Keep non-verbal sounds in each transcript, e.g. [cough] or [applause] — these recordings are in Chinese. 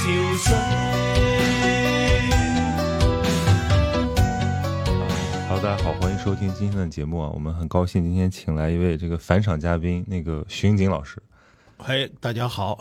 潮水。好，大家好，欢迎收听今天的节目啊！我们很高兴今天请来一位这个返场嘉宾，那个徐云锦老师。嗨，大家好，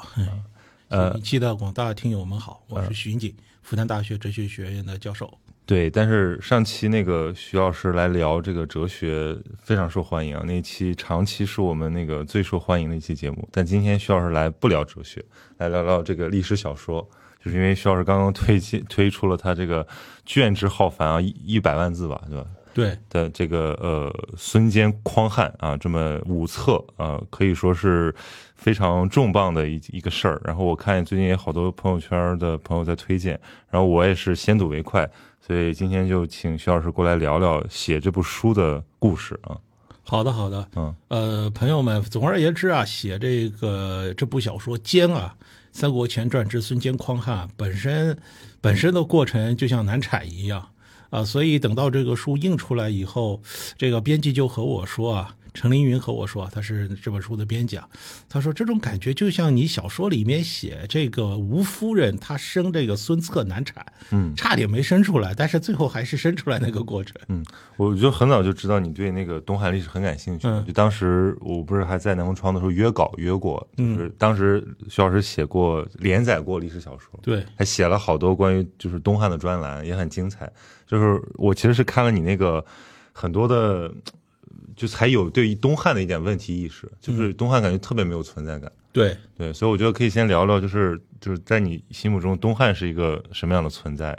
呃一期的广大听友们好，我是徐云锦，复旦大学哲学学院的教授。对，但是上期那个徐老师来聊这个哲学非常受欢迎啊，那期长期是我们那个最受欢迎的一期节目。但今天徐老师来不聊哲学，来聊聊这个历史小说，就是因为徐老师刚刚推荐推出了他这个卷之浩繁啊，一一百万字吧，对吧？对，的这个呃孙坚匡汉啊，这么五册啊，可以说是非常重磅的一一个事儿。然后我看最近也好多朋友圈的朋友在推荐，然后我也是先睹为快，所以今天就请徐老师过来聊聊写这部书的故事啊。好的，好的，嗯，呃，朋友们，总而言之啊，写这个这部小说《奸》啊，《三国前传之孙坚匡汉》本身本身的过程就像难产一样啊，所以等到这个书印出来以后，这个编辑就和我说啊。陈凌云和我说，他是这本书的编辑啊。他说这种感觉就像你小说里面写这个吴夫人她生这个孙策难产，嗯，差点没生出来，但是最后还是生出来那个过程。嗯，我就很早就知道你对那个东汉历史很感兴趣。嗯就当时我不是还在南风窗的时候约稿约过，就是当时徐老师写过连载过历史小说，对，还写了好多关于就是东汉的专栏，也很精彩。就是我其实是看了你那个很多的，就才有对于东汉的一点问题意识，就是东汉感觉特别没有存在感。对，对，所以我觉得可以先聊聊，就是就是在你心目中东汉是一个什么样的存在？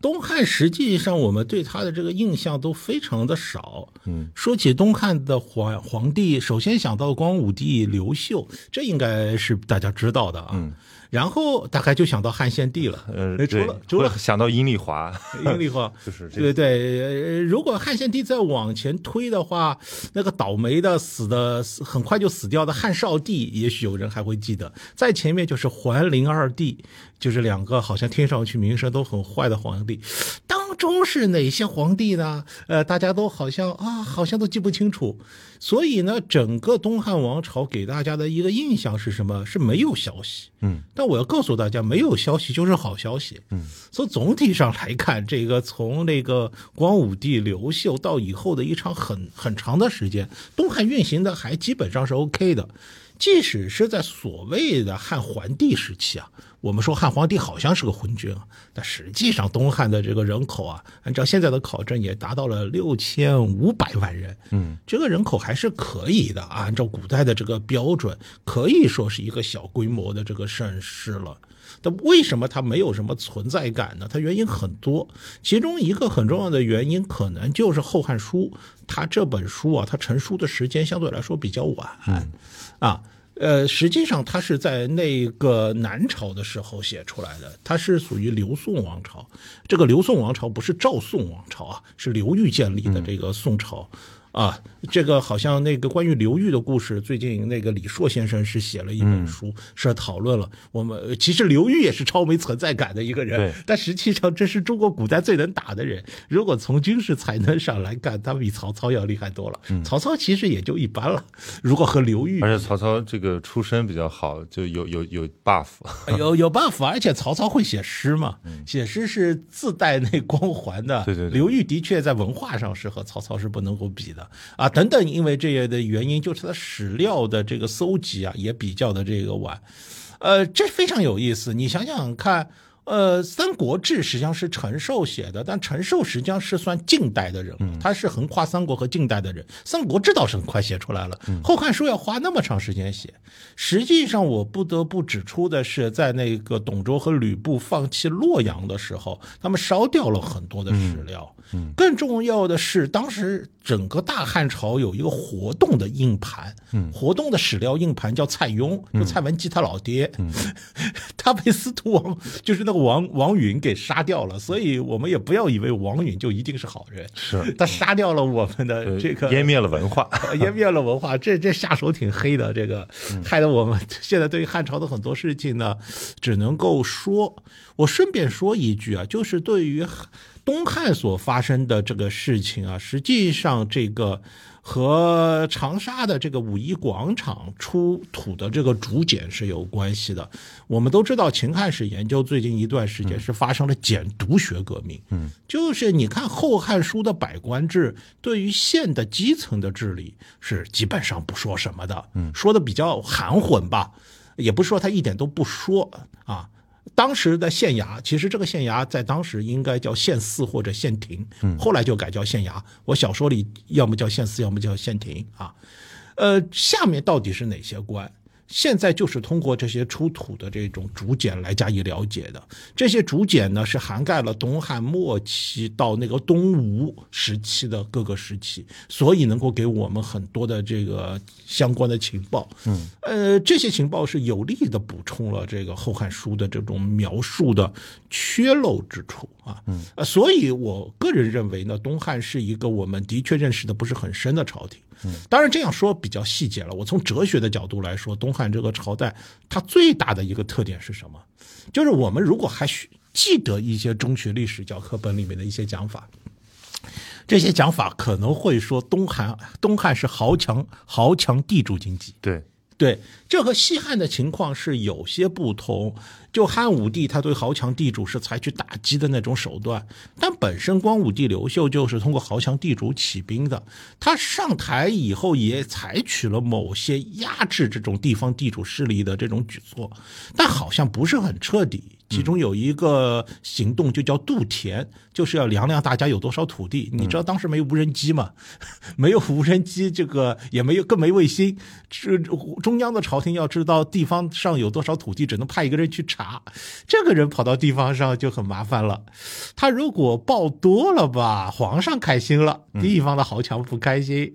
东汉实际上我们对他的这个印象都非常的少。嗯，说起东汉的皇皇帝，首先想到光武帝刘秀，这应该是大家知道的啊。嗯然后大概就想到汉献帝了。呃，哎除了除了想到阴丽华，[laughs] 阴丽华，就是对对，呃如果汉献帝再往前推的话，那个倒霉的死的很快就死掉的汉少帝，也许有人还会记得。在前面就是桓灵二帝，就是两个好像听上去名声都很坏的皇帝。当中是哪些皇帝呢？呃，大家都好像啊，好像都记不清楚。所以呢，整个东汉王朝给大家的一个印象是什么？是没有消息。嗯，但我要告诉大家，没有消息就是好消息。嗯，所以总体上来看，这个从那个光武帝刘秀到以后的一场很很长的时间，东汉运行的还基本上是 OK 的。即使是在所谓的汉桓帝时期啊，我们说汉皇帝好像是个昏君啊，但实际上东汉的这个人口啊，按照现在的考证也达到了六千五百万人。嗯，这个人口还是可以的啊，按照古代的这个标准，可以说是一个小规模的这个盛世了。但为什么它没有什么存在感呢？它原因很多，其中一个很重要的原因，可能就是《后汉书》它这本书啊，它成书的时间相对来说比较晚，啊。呃，实际上它是在那个南朝的时候写出来的，它是属于刘宋王朝。这个刘宋王朝不是赵宋王朝啊，是刘裕建立的这个宋朝。啊，这个好像那个关于刘裕的故事，最近那个李硕先生是写了一本书，是讨论了。我们呃其实刘裕也是超没存在感的一个人对，但实际上这是中国古代最能打的人。如果从军事才能上来看，他比曹操要厉害多了。曹操其实也就一般了。如果和刘裕而且曹操这个出身比较好，就有有有 buff。[laughs] 有有 buff，而且曹操会写诗嘛，写诗是自带那光环的。对对对刘裕的确在文化上是和曹操是不能够比的啊。等等，因为这些的原因，就是他史料的这个搜集啊，也比较的这个晚。呃，这非常有意思。你想想看，呃，《三国志》实际上是陈寿写的，但陈寿实际上是算近代的人物，他是横跨三国和近代的人。《三国志》倒是很快写出来了，后汉书》要花那么长时间写。实际上，我不得不指出的是，在那个董卓和吕布放弃洛阳的时候，他们烧掉了很多的史料。嗯更重要的是，当时整个大汉朝有一个活动的硬盘，活动的史料硬盘叫蔡邕，就蔡文姬他老爹，[laughs] 他被司徒王就是那那个王王允给杀掉了，所以我们也不要以为王允就一定是好人。是他杀掉了我们的这个湮灭了文化。[laughs] 湮灭了文化，这这下手挺黑的，这个嗯害得我们现在对于汉朝的很多事情呢，只能够说。我顺便说一句啊，就是对于东汉所发生的这个事情啊，实际上这个和长沙的这个五一广场出土的这个竹简是有关系的。我们都知道，秦汉史研究最近一段时间是发生了简读学革命，嗯，就是你看《后汉书》的百官制，对于县的基层的治理是基本上不说什么的，嗯，说的比较含混吧，也不是说他一点都不说啊。当时的县衙，其实这个县衙在当时应该叫县司或者县亭，后来就改叫县衙。我小说里要么叫县司，要么叫县亭啊。呃，下面到底是哪些官？现在就是通过这些出土的这种竹简来加以了解的。这些竹简呢，是涵盖了东汉末期到那个东吴时期的各个时期，所以能够给我们很多的这个相关的情报。嗯，呃，这些情报是有力的补充了这个《后汉书》的这种描述的缺漏之处啊。嗯，呃，所以我个人认为呢，东汉是一个我们的确认识的不是很深的朝廷。当然这样说比较细节了。我从哲学的角度来说，东汉这个朝代它最大的一个特点是什么？就是我们如果还需记得一些中学历史教科本里面的一些讲法，这些讲法可能会说东汉东汉是豪强豪强地主经济。对，对，这和西汉的情况是有些不同。就汉武帝他对豪强地主是采取打击的那种手段，但本身光武帝刘秀就是通过豪强地主起兵的。他上台以后也采取了某些压制这种地方地主势力的这种举措，但好像不是很彻底。其中有一个行动就叫度田，就是要量量大家有多少土地。你知道当时没有无人机嘛？[laughs] 没有无人机，这个也没有更没卫星。这中央的朝廷要知道地方上有多少土地，只能派一个人去查。这个人跑到地方上就很麻烦了。他如果报多了吧，皇上开心了，地方的豪强不开心；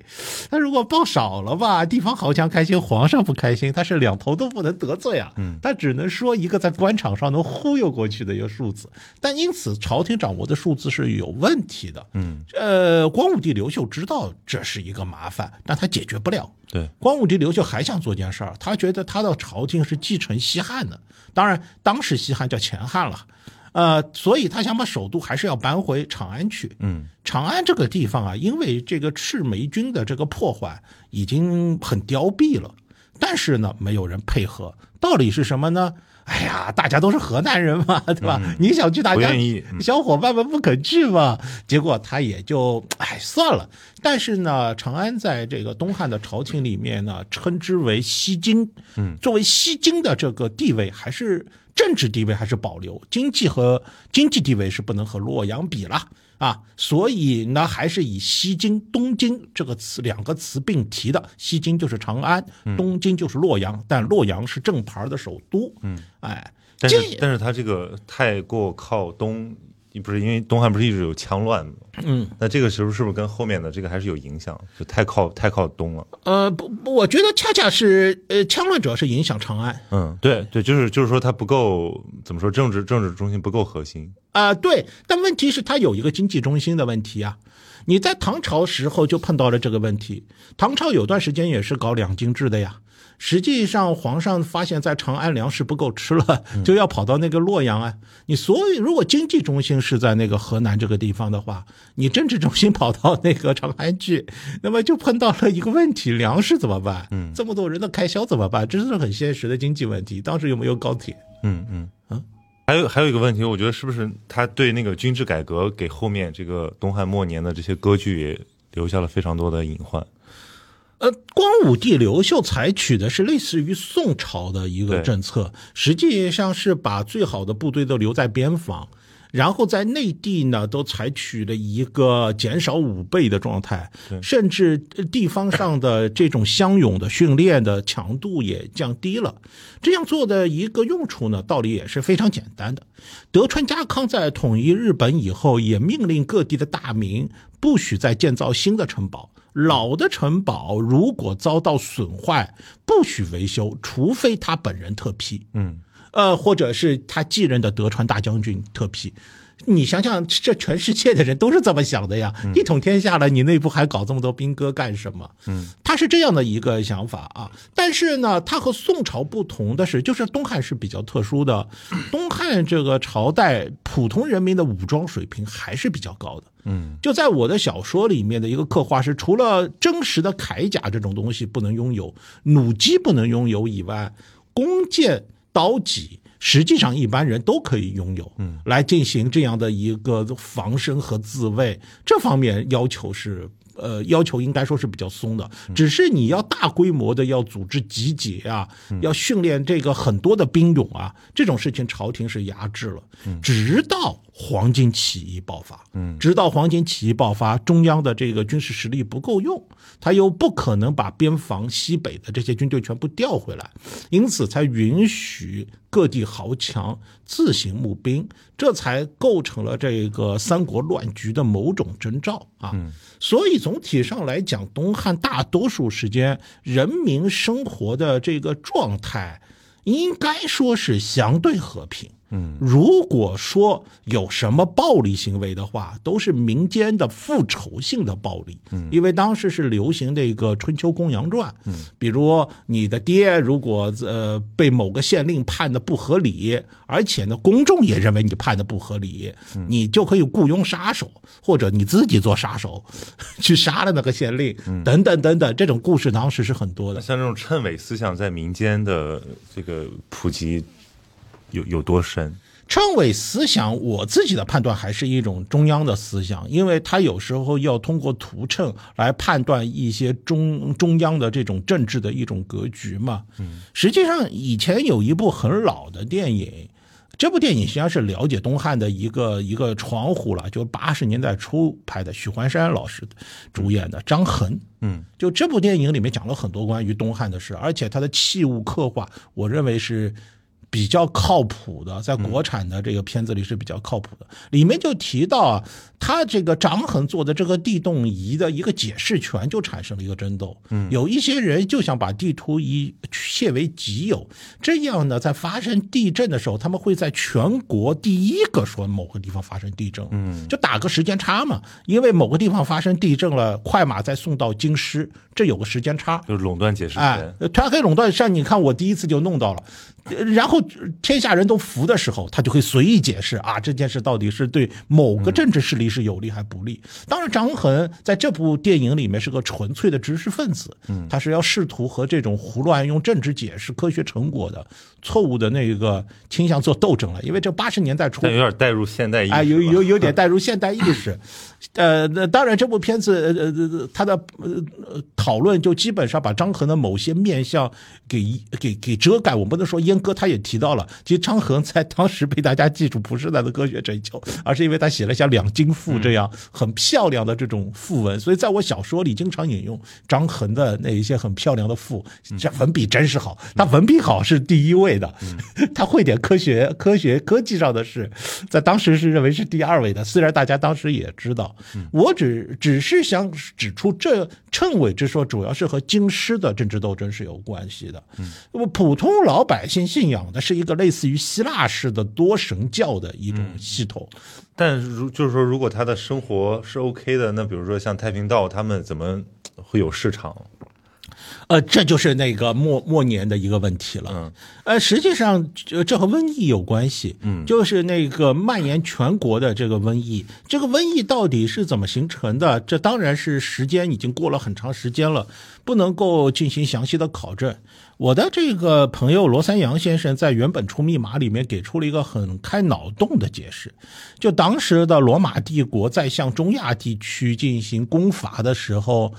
他如果报少了吧，地方豪强开心，皇上不开心。他是两头都不能得罪啊。他只能说一个在官场上能忽悠过去的一个数字，但因此朝廷掌握的数字是有问题的。嗯，呃，光武帝刘秀知道这是一个麻烦，但他解决不了。对，光武帝刘秀还想做件事儿，他觉得他的朝廷是继承西汉的，当然当时西汉叫前汉了，呃，所以他想把首都还是要搬回长安去。嗯，长安这个地方啊，因为这个赤眉军的这个破坏已经很凋敝了，但是呢，没有人配合，道理是什么呢？哎呀，大家都是河南人嘛，[laughs] 对吧？你想去大家不愿意嗯小伙伴们不肯去嘛，结果他也就哎算了。但是呢，长安在这个东汉的朝廷里面呢，称之为西京，嗯，作为西京的这个地位还是政治地位还是保留，经济和经济地位是不能和洛阳比了。啊，所以呢，还是以西京、东京这个词两个词并提的。西京就是长安，东京就是洛阳，但洛阳是正牌的首都。嗯，哎，但是但是他这个太过靠东，不是因为东汉不是一直有羌乱吗？嗯，那这个时候是是不是跟后面的这个还是有影响？就太靠太靠东了。呃，不，不我觉得恰恰是呃，羌乱主要是影响长安。嗯，对对，就是就是说它不够怎么说政治政治中心不够核心。啊、对，但问题是它有一个经济中心的问题啊。你在唐朝时候就碰到了这个问题，唐朝有段时间也是搞两京制的呀。实际上，皇上发现，在长安粮食不够吃了，就要跑到那个洛阳啊。你所以，如果经济中心是在那个河南这个地方的话，你政治中心跑到那个长安去，[laughs] 那么就碰到了一个问题：粮食怎么办？嗯，这么多人的开销怎么办？这是很现实的经济问题。当时有没有高铁？嗯嗯啊还有还有一个问题，我觉得是不是他对那个军制改革给后面这个东汉末年的这些割据也留下了非常多的隐患。呃，光武帝刘秀采取的是类似于宋朝的一个政策，实际上是把最好的部队都留在边防，然后在内地呢都采取了一个减少武备的状态，甚至呃地方上的这种乡勇的训练的强度也降低了。这样做的一个用处呢，道理也是非常简单的。德川家康在统一日本以后，也命令各地的大名不许再建造新的城堡。老的城堡如果遭到损坏，不许维修，除非他本人特批。嗯，呃，或者是他继任的德川大将军特批。你想想，这全世界的人都是这么想的呀！一统天下了，你内部还搞这么多兵戈干什么？嗯，他是这样的一个想法啊。但是呢，他和宋朝不同的是，就是东汉是比较特殊的，东汉这个朝代普通人民的武装水平还是比较高的。嗯，就在我的小说里面的一个刻画是，除了真实的铠甲这种东西不能拥有，弩机不能拥有以外，弓箭、刀戟。实际上，一般人都可以拥有，嗯，来进行这样的一个防身和自卫，这方面要求是，呃，要求应该说是比较松的。只是你要大规模的要组织集结啊，要训练这个很多的兵勇啊，这种事情朝廷是压制了。直到黄巾起义爆发，嗯，直到黄巾起义爆发，中央的这个军事实力不够用，他又不可能把边防西北的这些军队全部调回来，因此才允许各地豪强自行募兵，这才构成了这个三国乱局的某种征兆啊。所以总体上来讲，东汉大多数时间人民生活的这个状态，应该说是相对和平。嗯，如果说有什么暴力行为的话，都是民间的复仇性的暴力。嗯，因为当时是流行这个《春秋公羊传》。嗯，比如你的爹如果呃被某个县令判的不合理，而且呢公众也认为你判的不合理，你就可以雇佣杀手，或者你自己做杀手 [laughs] 去杀了那个县令，等等等等，这种故事当时是很多的。像这种谶纬思想在民间的这个普及。有有多深？称谓思想，我自己的判断还是一种中央的思想，因为他有时候要通过图称来判断一些中中央的这种政治的一种格局嘛。嗯，实际上以前有一部很老的电影，这部电影实际上是了解东汉的一个一个窗户了，就八十年代初拍的，许幻山老师主演的《张衡》。嗯，就这部电影里面讲了很多关于东汉的事，而且他的器物刻画，我认为是。比较靠谱的，在国产的这个片子里是比较靠谱的。里面就提到啊，他这个张衡做的这个地动仪的一个解释权就产生了一个争斗。嗯，有一些人就想把地图仪窃为己有，这样呢，在发生地震的时候，他们会在全国第一个说某个地方发生地震。嗯，就打个时间差嘛，因为某个地方发生地震了，快马再送到京师，这有个时间差，就是垄断解释权。他可以垄断，像你看，我第一次就弄到了。然后天下人都服的时候，他就会随意解释啊，这件事到底是对某个政治势力是有利还不利？当然，张衡在这部电影里面是个纯粹的知识分子，嗯，他是要试图和这种胡乱用政治解释科学成果的错误的那个倾向做斗争了。因为这八十年代初，有点带入现代意识，啊，有有有点带入现代意识。呃，那当然，这部片子呃呃他的呃讨论就基本上把张衡的某些面相给给给遮盖。我不能说阉割，他也提到了，其实张衡在当时被大家记住，不是他的科学成就，而是因为他写了像《两京赋》这样很漂亮的这种赋文。所以在我小说里经常引用张衡的那一些很漂亮的赋，这文笔真是好。他文笔好是第一位的，[laughs] 他会点科学、科学、科技上的事，在当时是认为是第二位的。虽然大家当时也知道。我只只是想指出，这谶纬之说主要是和京师的政治斗争是有关系的。那么普通老百姓信仰的是一个类似于希腊式的多神教的一种系统。但如就是说，如果他的生活是 OK 的，那比如说像太平道，他们怎么会有市场？呃，这就是那个末末年的一个问题了。嗯，呃，实际上这和瘟疫有关系。嗯，就是那个蔓延全国的这个瘟疫，这个瘟疫到底是怎么形成的？这当然是时间已经过了很长时间了，不能够进行详细的考证。我的这个朋友罗三阳先生在原本出密码里面给出了一个很开脑洞的解释，就当时的罗马帝国在向中亚地区进行攻伐的时候。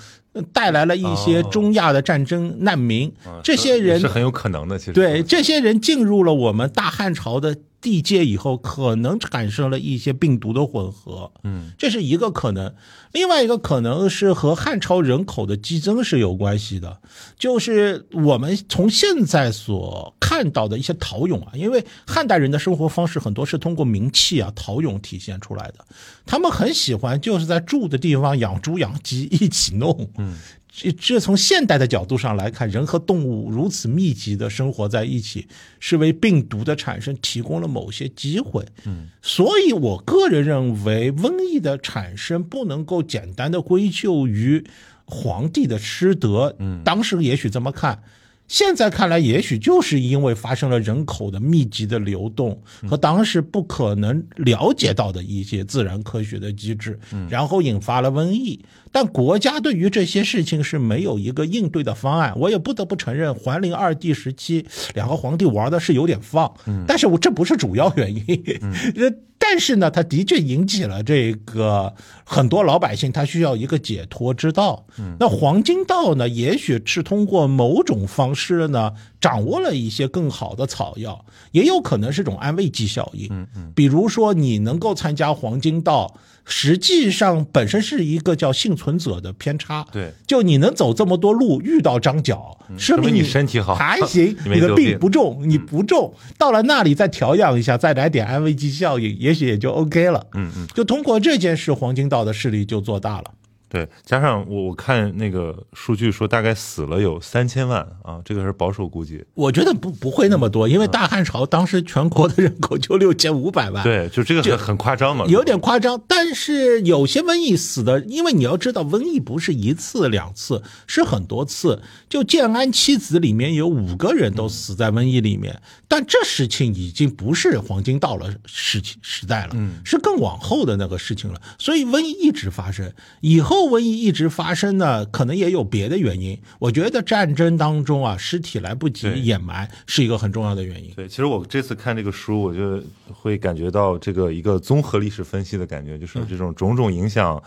带来了一些中亚的战争难民，这些人是很有可能的。其实，对这些人进入了我们大汉朝的。地界以后可能产生了一些病毒的混合，嗯，这是一个可能。另外一个可能是和汉朝人口的激增是有关系的，就是我们从现在所看到的一些陶俑啊，因为汉代人的生活方式很多是通过名器啊、陶俑体现出来的，他们很喜欢就是在住的地方养猪养鸡一起弄，嗯。这这从现代的角度上来看，人和动物如此密集的生活在一起，是为病毒的产生提供了某些机会。嗯，所以我个人认为，瘟疫的产生不能够简单的归咎于皇帝的失德。嗯，当时也许这么看。现在看来，也许就是因为发生了人口的密集的流动和当时不可能了解到的一些自然科学的机制，然后引发了瘟疫。但国家对于这些事情是没有一个应对的方案。我也不得不承认，桓灵二帝时期两个皇帝玩的是有点放，但是我这不是主要原因。[laughs] 呃但是呢，它的确引起了这个很多老百姓，他需要一个解脱之道。那黄金道呢，也许是通过某种方式呢，掌握了一些更好的草药，也有可能是种安慰剂效应。嗯嗯，比如说你能够参加黄金道，实际上本身是一个叫幸存者的偏差。对，就你能走这么多路，遇到张角，说明你身体好还行，[laughs] 你的病不重，你不重，到了那里再调养一下，再来点安慰剂效应，也许也就 OK 了。嗯嗯，就通过这件事，黄金道的势力就做大了。对，加上我我看那个数据说，大概死了有三千万啊，这个是保守估计。我觉得不不会那么多，因为大汉朝当时全国的人口就六千五百万，对，就这个这很很夸张嘛，有点夸张。但是有些瘟疫死的，因为你要知道，瘟疫不是一次两次，是很多次。就建安七子里面有五个人都死在瘟疫里面，但这事情已经不是黄金到了时期时代了，是更往后的那个事情了。所以瘟疫一直发生，以后瘟疫一直发生呢，可能也有别的原因。我觉得战争当中啊，尸体来不及掩埋是一个很重要的原因。对，其实我这次看这个书，我就会感觉到这个一个综合历史分析的感觉，就是这种种种影响，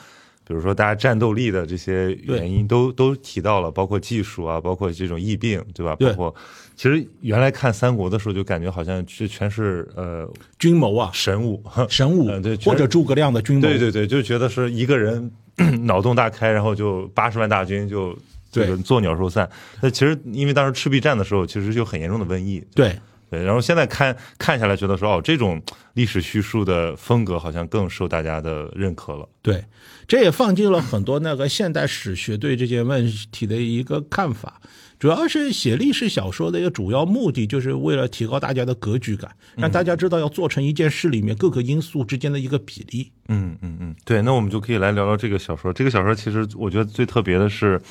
比如说大家战斗力的这些原因都都提到了，包括技术啊，包括这种疫病，对吧？对包括其实原来看三国的时候，就感觉好像这全是呃军谋啊，神武，[laughs] 神武呃对或者诸葛亮的军谋，对对对，就觉得是一个人 [clears throat] 脑洞大开，然后就八十万大军就这个对作鸟兽散。那其实因为当时赤壁战的时候，其实就很严重的瘟疫，对对，然后现在看看下来，觉得说哦，这种历史叙述的风格好像更受大家的认可了。对，这也放进了很多那个现代史学对这些问题的一个看法。主要是写历史小说的一个主要目的，就是为了提高大家的格局感，让大家知道要做成一件事里面各个因素之间的一个比例。嗯嗯嗯，对，那我们就可以来聊聊这个小说。这个小说其实我觉得最特别的是，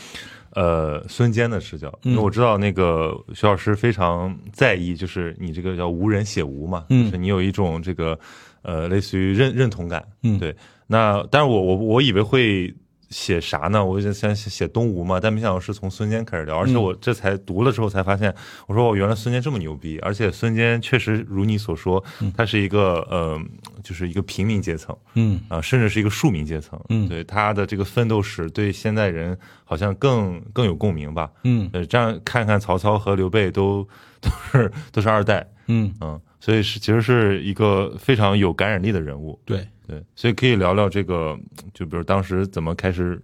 呃，孙坚的视角，因为我知道那个徐老师非常在意，就是你这个叫无人写无嘛，嗯就是你有一种这个呃类似于认认同感，嗯对。那但是我我我以为会。写啥呢？我就想写东吴嘛，但没想到是从孙坚开始聊，而且我这才读了之后才发现，我说我原来孙坚这么牛逼，而且孙坚确实如你所说，他是一个呃，就是一个平民阶层，嗯啊，甚至是一个庶民阶层，嗯对他的这个奋斗史，对现代人好像更更有共鸣吧。嗯呃，这样看看曹操和刘备都都是都是二代，嗯，嗯，所以是其实是一个非常有感染力的人物。对。对，所以可以聊聊这个，就比如当时怎么开始，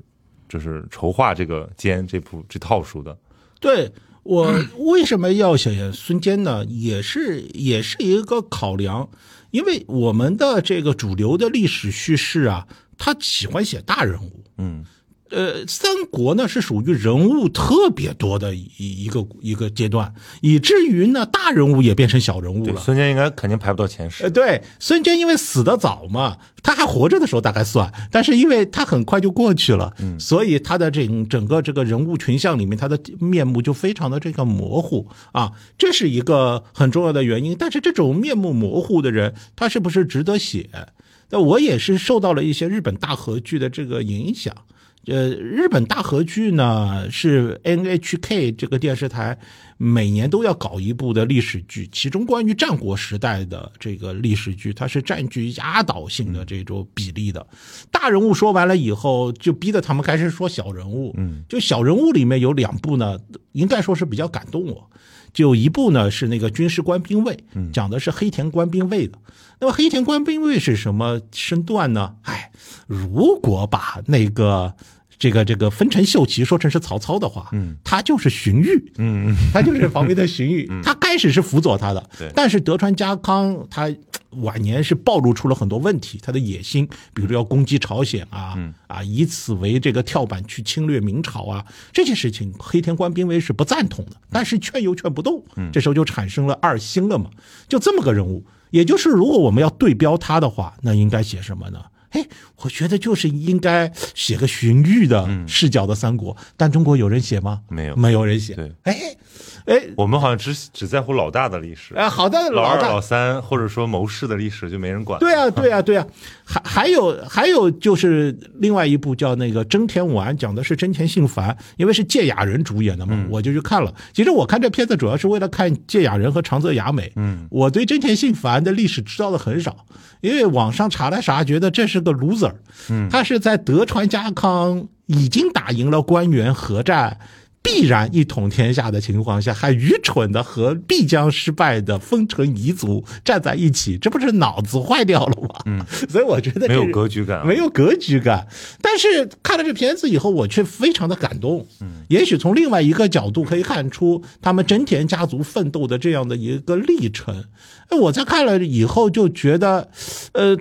就是筹划这个《坚》这部这套书的。对我为什么要写孙坚呢？也是也是一个考量，因为我们的这个主流的历史叙事啊，他喜欢写大人物。嗯呃，三国呢是属于人物特别多的一一个一个阶段，以至于呢大人物也变成小人物，了。孙坚应该肯定排不到前十呃，。对，孙坚因为死的早嘛，他还活着的时候大概算，但是因为他很快就过去了，嗯，所以他的整整个这个人物群像里面，他的面目就非常的这个模糊啊，这是一个很重要的原因。但是这种面目模糊的人，他是不是值得写？那我也是受到了一些日本大和剧的这个影响。呃，日本大河剧呢是 NHK 这个电视台每年都要搞一部的历史剧，其中关于战国时代的这个历史剧，它是占据压倒性的这种比例的。大人物说完了以后，就逼得他们开始说小人物。嗯，就小人物里面有两部呢，应该说是比较感动我。就一部呢是那个军事官兵卫，讲的是黑田官兵卫的。那么黑田官兵卫是什么身段呢？哎，如果把那个这个这个丰臣秀吉说成是曹操的话，嗯，他就是荀彧，嗯 [laughs] 他就是旁边的荀彧，他开始是辅佐他的对，但是德川家康他晚年是暴露出了很多问题，他的野心，比如要攻击朝鲜啊，嗯。啊，以此为这个跳板去侵略明朝啊，这些事情黑田官兵卫是不赞同的，但是劝又劝不动，嗯。这时候就产生了二心了嘛，就这么个人物。也就是如果我们要对标他的话，那应该写什么呢？哎，我觉得就是应该写个荀彧的视角的三国，但中国有人写吗？没有没有人写。对，哎，哎，我们好像只只在乎老大的历史，哎，好的，老二、老三或者说谋士的历史就没人管。对啊，[laughs] 对啊，对啊，还还有还有就是另外一部叫那个《真田武安》，讲的是真田信繁，因为是芥雅人主演的嘛，我就去看了。其实我看这片子主要是为了看芥雅人和长泽雅美。嗯，我对真田信繁的历史知道的很少，因为网上查了查，觉得这是个 loser。嗯，他是在德川家康已经打赢了官员合战。必然一统天下的情况下，还愚蠢的和必将失败的丰臣彝族站在一起，这不是脑子坏掉了吗？嗯，[laughs] 所以我觉得没有格局感啊没有格局感。但是看了这片子以后，我却非常的感动。嗯，也许从另外一个角度可以看出他们真田家族奋斗的这样的一个历程。哎，我在看了以后就觉得，呃。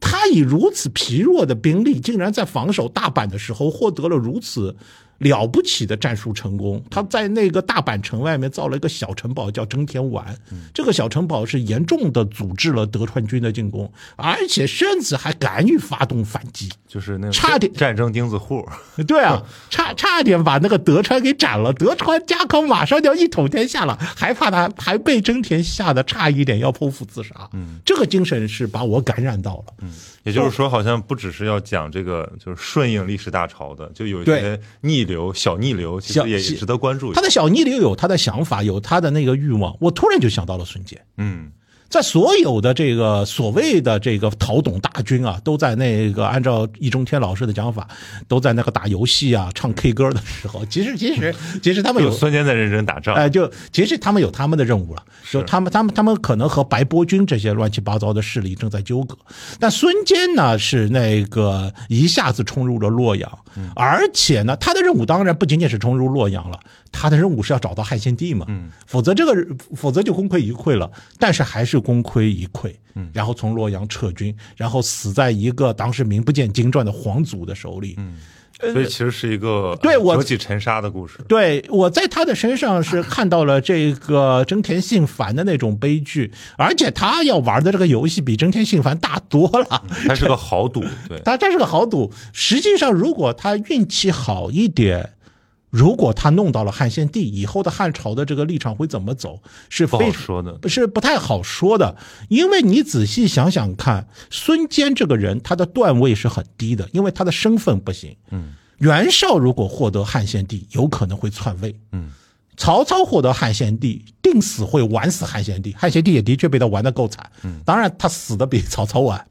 他以如此疲弱的兵力，竟然在防守大阪的时候获得了如此了不起的战术成功。他在那个大阪城外面造了一个小城堡，叫真田丸。这个小城堡是严重的阻滞了德川军的进攻，而且甚至还敢于发动反击。就是那种差点战争钉子户。[laughs] 对啊，差差点把那个德川给斩了。德川家康马上就要一统天下了，还怕他还被真田吓得差一点要剖腹自杀。嗯，这个精神是把我感染到了。嗯，也就是说，好像不只是要讲这个，就是顺应历史大潮的，就有一些逆流、小逆流，其实也也值得关注。他的小逆流有他的想法，有他的那个欲望。我突然就想到了孙坚。嗯，在所有的这个所谓的这个讨董大军啊，都在那个按照易中天老师的讲法，都在那个打游戏啊、唱 K 歌的时候，其实其实 [laughs] 其实他们有有孙坚在认真打仗。哎，就其实他们有他们的任务了，就他们他们他们可能和白波军这些乱七八糟的势力正在纠葛，但孙坚呢是那个一下子冲入了洛阳，而且呢他的任务当然不仅仅是冲入洛阳了，他的任务是要找到汉献帝嘛，否则这个否则就功亏一篑了，但是还是功亏一篑，然后从洛阳撤军，然后死在一个当时名不见经传的皇族的手里，所以其实是一个对我折戟沉沙的故事。对，我在他的身上是看到了这个真田信繁的那种悲剧，而且他要玩的这个游戏比真田信繁大多了。他是个豪赌，对，他这是个豪赌。实际上，如果他运气好一点，如果他弄到了汉献帝，以后的汉朝的这个立场会怎么走，是不非好说的。是不太好说的，因为你仔细想想看，孙坚这个人他的段位是很低的，因为他的身份不行。嗯，袁绍如果获得汉献帝，有可能会篡位。嗯，曹操获得汉献帝，定死会玩死汉献帝。汉献帝也的确被他玩的够惨。嗯，当然他死的比曹操晚。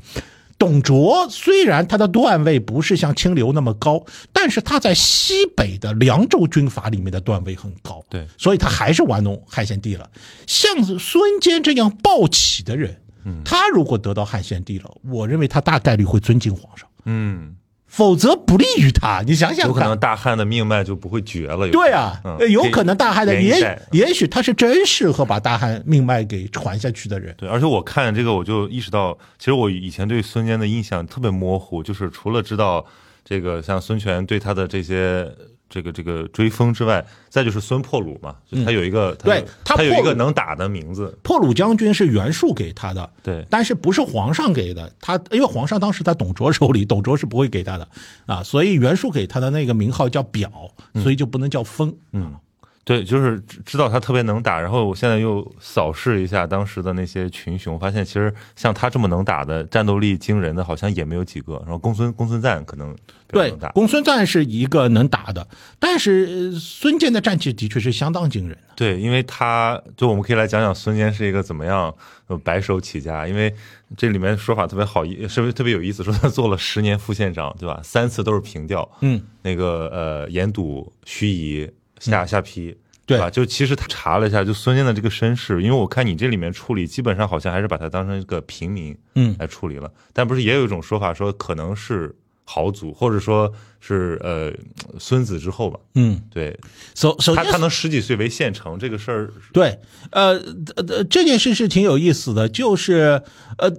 董卓虽然他的段位不是像清流那么高，但是他在西北的凉州军阀里面的段位很高，对所以他还是玩弄汉献帝了。像孙坚这样暴起的人，他如果得到汉献帝了，我认为他大概率会尊敬皇上，嗯，否则不利于他。你想想，有可能大汉的命脉就不会绝了。对啊，有可能大汉的也也许他是真适合把大汉命脉给传下去的人。对，而且我看这个，我就意识到，其实我以前对孙坚的印象特别模糊，就是除了知道这个像孙权对他的这些这个这个追风之外，再就是孙破虏嘛，就他有一个，他对有他有一个能打的名字，破虏将军是袁术给他的，对但是不是皇上给的，他因为皇上当时在董卓手里，董卓是不会给他的啊，所以袁术给他的那个名号叫表，所以就不能叫封。嗯，对，就是知知道他特别能打，然后我现在又扫视一下当时的那些群雄，发现其实像他这么能打的、战斗力惊人的，好像也没有几个。然后公孙公孙瓒可能对，，公孙瓒是一个能打的，但是呃孙坚的战绩的确是相当惊人的。对，因为他就我们可以来讲讲孙坚是一个怎么样呃白手起家，因为这里面说法特别好意，是不是特别有意思？说他做了十年副县长，对吧？三次都是平调，嗯，那个呃严堵、盱眙、下下邳。对吧？就其实他查了一下，就孙坚的这个身世，因为我看你这里面处理，基本上好像还是把他当成一个平民，嗯来处理了。但不是也有一种说法说，可能是豪族，或者说是呃孙子之后吧。嗯，对首首先他他能十几岁为县城，这个事儿对，呃呃呃，这件事是挺有意思的，就是呃，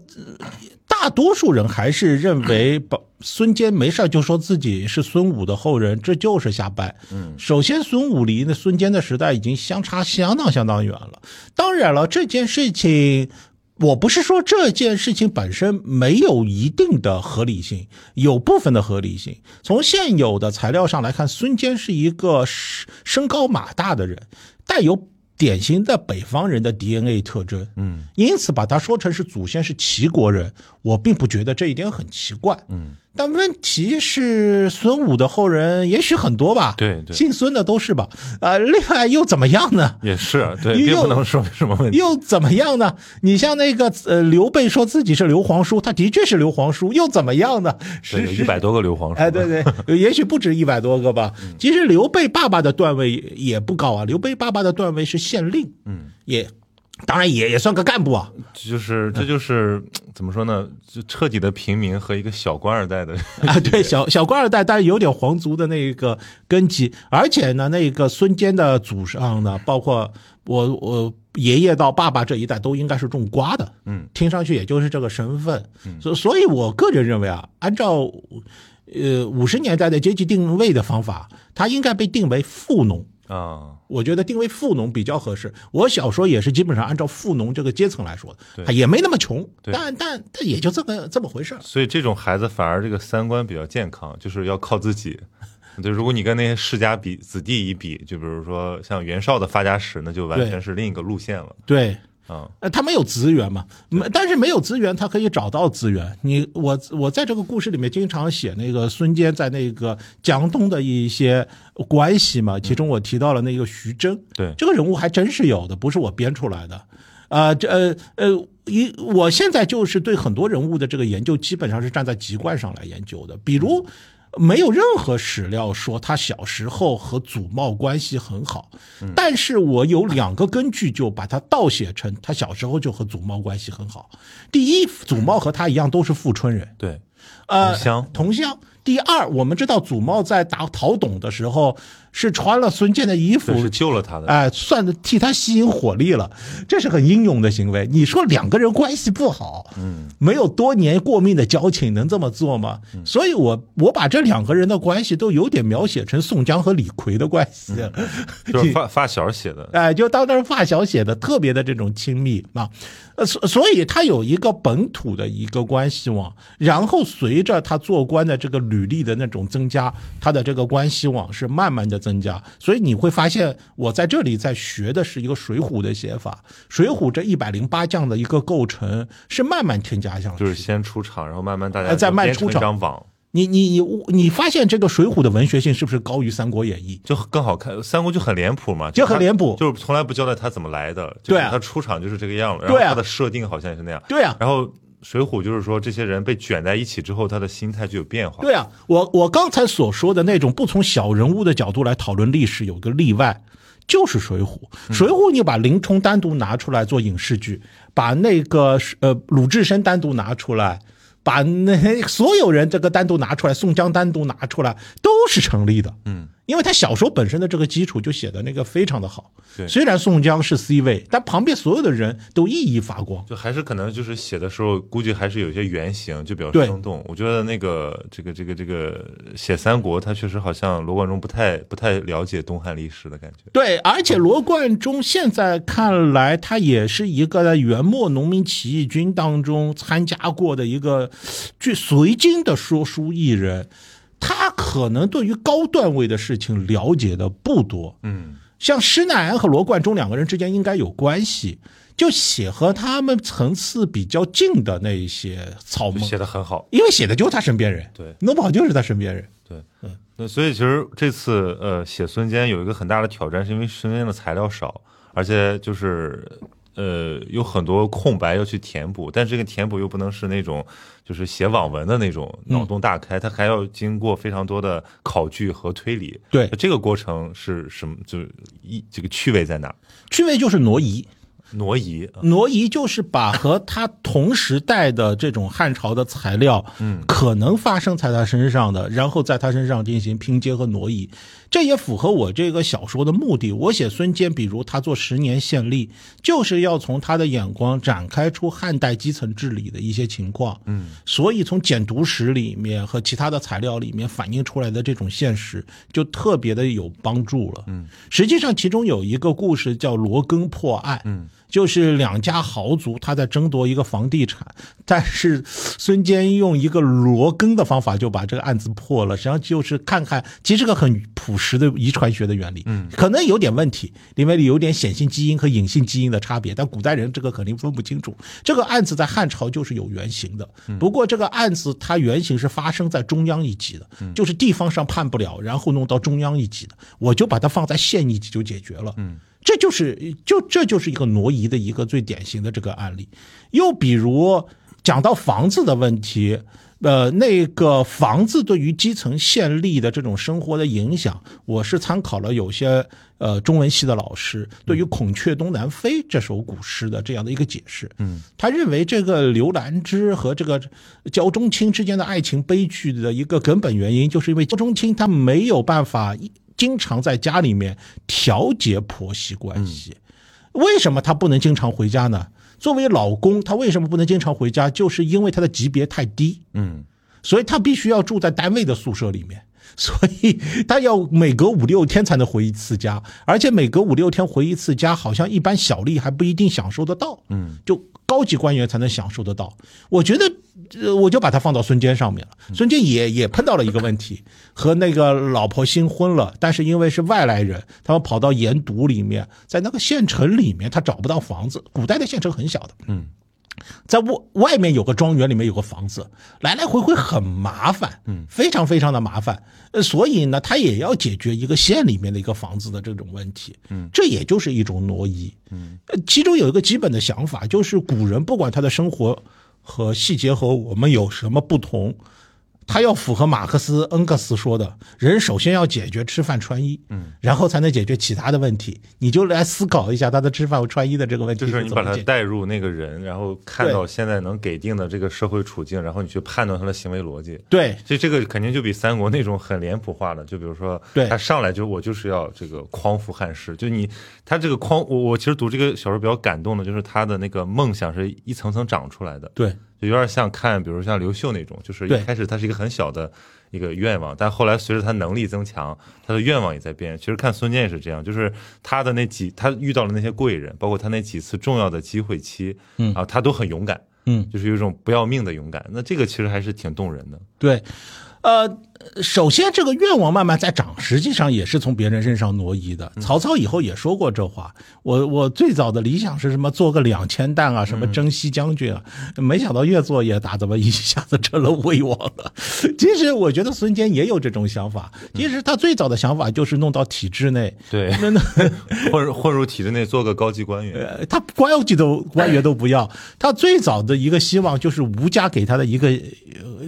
大多数人还是认为把 [clears throat] 孙坚没事儿就说自己是孙武的后人，这就是瞎掰。嗯，首先孙武离那孙坚的时代已经相差相当相当远了。当然了，这件事情。我不是说这件事情本身没有一定的合理性，有部分的合理性。从现有的材料上来看，孙坚是一个身身高马大的人，带有典型的北方人的 DNA 特征。嗯，因此把他说成是祖先是齐国人，我并不觉得这一点很奇怪。嗯。但问题是，孙武的后人也许很多吧？对对，姓孙的都是吧？啊，另外又怎么样呢？也是对，并不能说明什么问题。又怎么样呢？你像那个呃，刘备说自己是刘皇叔，他的确是刘皇叔，又怎么样呢？是一百多个刘皇叔。哎，对对，[laughs] 也许不止一百多个吧。其实刘备爸爸的段位也不高啊，刘备爸爸的段位是县令，嗯，也。当然也也算个干部啊，就是这就是 [tsk] 怎么说呢？就彻底的平民和一个小官二代的 [laughs] 啊，对，[laughs] 小小官二代，但是有点皇族的那个根基，而且呢，那个孙坚的祖上呢，包括我我爷爷到爸爸这一代都应该是种瓜的，嗯，听上去也就是这个身份，所所以，我个人认为啊，按照呃五十年代的阶级定位的方法，他应该被定为富农。啊，我觉得定位富农比较合适。我小时候也是基本上按照富农这个阶层来说的，也没那么穷，但但但也就这么这么回事所以这种孩子反而这个三观比较健康，就是要靠自己。就，如果你跟那些世家比子弟一比，就比如说像袁绍的发家史，那就完全是另一个路线了。对。啊，呃，他没有资源嘛，没，但是没有资源，他可以找到资源。你我我在这个故事里面经常写那个孙坚在那个江东的一些关系嘛，其中我提到了那个徐峥，对，这个人物还真是有的，不是我编出来的。啊，这呃呃，一我现在就是对很多人物的这个研究，基本上是站在籍贯上来研究的，比如。没有任何史料说他小时候和祖茂关系很好，但是我有两个根据，就把他倒写成他小时候就和祖茂关系很好。第一，祖茂和他一样都是富春人，对，呃，同乡，同乡。第二，我们知道祖茂在打陶董的时候是穿了孙坚的衣服，是救了他的，哎，算的替他吸引火力了，这是很英勇的行为。你说两个人关系不好，嗯，没有多年过命的交情，能这么做吗？所以，我我把这两个人的关系都有点描写成宋江和李逵的关系，[laughs] 就是发发小写的，哎，就当时发小写的，特别的这种亲密啊。呃，所所以他有一个本土的一个关系网，然后随着他做官的这个履历的那种增加，他的这个关系网是慢慢的增加。所以你会发现，我在这里在学的是一个《水浒》的写法，《水浒》这一百零八将的一个构成是慢慢添加上去，就是先出场，然后慢慢大家再慢出场。你你你你发现这个《水浒》的文学性是不是高于《三国演义》？就更好看，《三国》就很脸谱嘛，就很脸谱，就是从来不交代他怎么来的，对，他出场就是这个样子，然后他的设定好像也是那样，对啊。然后《水浒》就是说这些人被卷在一起之后，他的心态就有变化，对啊。我我刚才所说的那种不从小人物的角度来讨论历史，有个例外，就是《水浒》。《水浒》你把林冲单独拿出来做影视剧，把那个呃鲁智深单独拿出来。把那 [laughs] 所有人这个单独拿出来，宋江单独拿出来，都是成立的。嗯。因为他小说本身的这个基础就写的那个非常的好，对，虽然宋江是 C 位，但旁边所有的人都熠熠发光，就还是可能就是写的时候，估计还是有一些原型，就比较生动。我觉得那个这个这个这个写三国，他确实好像罗贯中不太不太了解东汉历史的感觉。对，而且罗贯中现在看来，他也是一个在元末农民起义军当中参加过的一个据随经的说书艺人。他可能对于高段位的事情了解的不多，嗯，像施耐庵和罗贯中两个人之间应该有关系，就写和他们层次比较近的那一些草梦写的很好，因为写的就是他身边人，对，弄不好就是他身边人，对，嗯，那所以其实这次呃写孙坚有一个很大的挑战，是因为孙坚的材料少，而且就是。呃，有很多空白要去填补，但这个填补又不能是那种就是写网文的那种脑洞大开，它还要经过非常多的考据和推理。对，这个过程是什么？就是一这个趣味在哪？趣味就是挪移。挪移，啊挪移就是把和他同时代的这种汉朝的材料，嗯，可能发生在他身上的，然后在他身上进行拼接和挪移，这也符合我这个小说的目的。我写孙坚，比如他做十年县吏，就是要从他的眼光展开出汉代基层治理的一些情况，嗯，所以从简读史里面和其他的材料里面反映出来的这种现实，就特别的有帮助了。嗯，实际上其中有一个故事叫罗庚破案，嗯。就是两家豪族他在争夺一个房地产，但是孙坚用一个罗庚的方法就把这个案子破了。实际上就是看看，其实是个很朴实的遗传学的原理，嗯，可能有点问题，里面有点显性基因和隐性基因的差别，但古代人这个肯定分不清楚。这个案子在汉朝就是有原型的，不过这个案子它原型是发生在中央一级的，就是地方上判不了，然后弄到中央一级的，我就把它放在县一级就解决了，嗯。这就是就这就是一个挪移的一个最典型的这个案例。又比如讲到房子的问题，呃，那个房子对于基层县吏的这种生活的影响，我是参考了有些呃中文系的老师对于《孔雀东南飞》这首古诗的这样的一个解释。嗯，他认为这个刘兰芝和这个焦仲卿之间的爱情悲剧的一个根本原因，就是因为焦仲卿他没有办法。经常在家里面调节婆媳关系，为什么他不能经常回家呢？作为老公，他为什么不能经常回家？就是因为他的级别太低，嗯，所以他必须要住在单位的宿舍里面，[laughs] 所以他要每隔五六天才能回一次家，而且每隔五六天回一次家，好像一般小吏还不一定享受得到，嗯，就。高级官员才能享受得到，我觉得，呃，我就把它放到孙坚上面了。孙坚也也碰到了一个问题，和那个老婆新婚了，但是因为是外来人，他们跑到盐渎里面，在那个县城里面，他找不到房子。古代的县城很小的，嗯。在外外面有个庄园，里面有个房子，来来回回很麻烦，嗯，非常非常的麻烦，呃，所以呢，他也要解决一个县里面的一个房子的这种问题，嗯，这也就是一种挪移，嗯，其中有一个基本的想法，就是古人不管他的生活和细节和我们有什么不同。他要符合马克思、恩格斯说的，人首先要解决吃饭穿衣，嗯，然后才能解决其他的问题。你就来思考一下他的吃饭和穿衣的这个问题。就是你把他带入那个人，然后看到现在能给定的这个社会处境，然后你去判断他的行为逻辑。对，所以这个肯定就比三国那种很脸谱化的，就比如说，他上来就我就是要这个匡扶汉室，就你他这个匡，我我其实读这个小说比较感动的，就是他的那个梦想是一层层长出来的。对。就有点像看，比如像刘秀那种，就是一开始他是一个很小的一个愿望，但后来随着他能力增强，他的愿望也在变。其实看孙坚也是这样，就是他的那几，他遇到了那些贵人，包括他那几次重要的机会期，嗯啊，他都很勇敢，嗯，就是有一种不要命的勇敢。那这个其实还是挺动人的。对，呃。首先，这个愿望慢慢在长，实际上也是从别人身上挪移的。曹操以后也说过这话。我我最早的理想是什么？做个两千担啊，什么征西将军啊。没想到越做越大，怎么一下子成了魏王了？[laughs] 其实我觉得孙坚也有这种想法。其实他最早的想法就是弄到体制内，对，[laughs] 混混入体制内做个高级官员。他官级都官员都不要，他最早的一个希望就是吴家给他的一个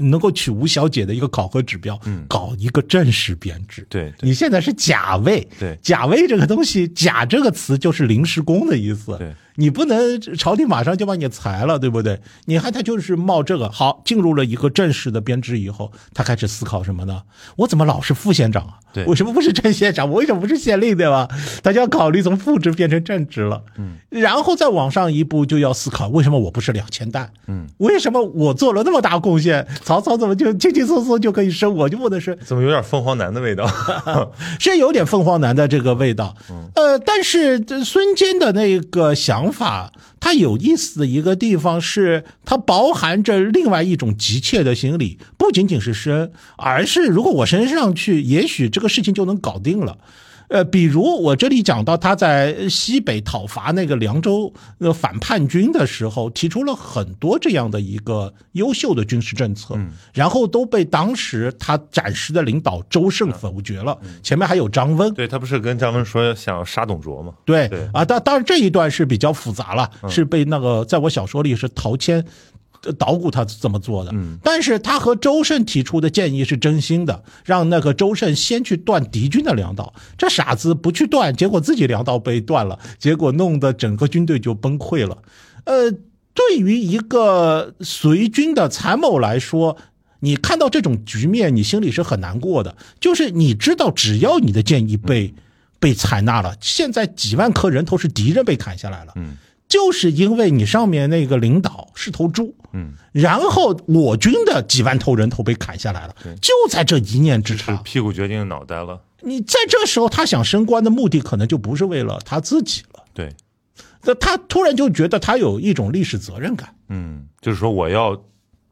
能够娶吴小姐的一个考核指标。嗯，搞一个正式编制。对，你现在是甲位。对，甲位这个东西，甲这个词就是临时工的意思。对。你不能朝廷马上就把你裁了，对不对？你看他就是冒这个好进入了一个正式的编制以后，他开始思考什么呢？我怎么老是副县长啊？对，为什么不是正县长？我为什么不是县令，对吧？他就要考虑从副职变成正职了。嗯，然后再往上一步就要思考，为什么我不是两千担？嗯，为什么我做了那么大贡献，曹操怎么就轻轻松松就可以升？我就不能升，怎么有点凤凰男的味道？[laughs] 是有点凤凰男的这个味道。呃，但是孙坚的那个想。想法，它有意思的一个地方是，它包含着另外一种急切的心理，不仅仅是生，而是如果我升上去，也许这个事情就能搞定了。呃，比如我这里讲到他在西北讨伐那个凉州呃反叛军的时候，提出了很多这样的一个优秀的军事政策，然后都被当时他暂时的领导周胜否决了。前面还有张温，对他不是跟张温说想杀董卓吗？对对啊，当当然这一段是比较复杂了，是被那个在我小说里是陶谦。呃捣鼓他这么做的。嗯，但是他和周慎提出的建议是真心的，让那个周慎先去断敌军的粮道。这傻子不去断，结果自己粮道被断了，结果弄得整个军队就崩溃了。呃，对于一个随军的参谋来说，你看到这种局面，你心里是很难过的。就是你知道，只要你的建议被、被采纳了，现在几万颗人头是敌人被砍下来了，嗯，就是因为你上面那个领导是头猪，嗯，然后我军的几万头人头被砍下来了，就在这一念之是差。屁股决定脑袋了。你在这时候，他想升官的目的可能就不是为了他自己了，对，那他突然就觉得他有一种历史责任感。嗯，就是说我要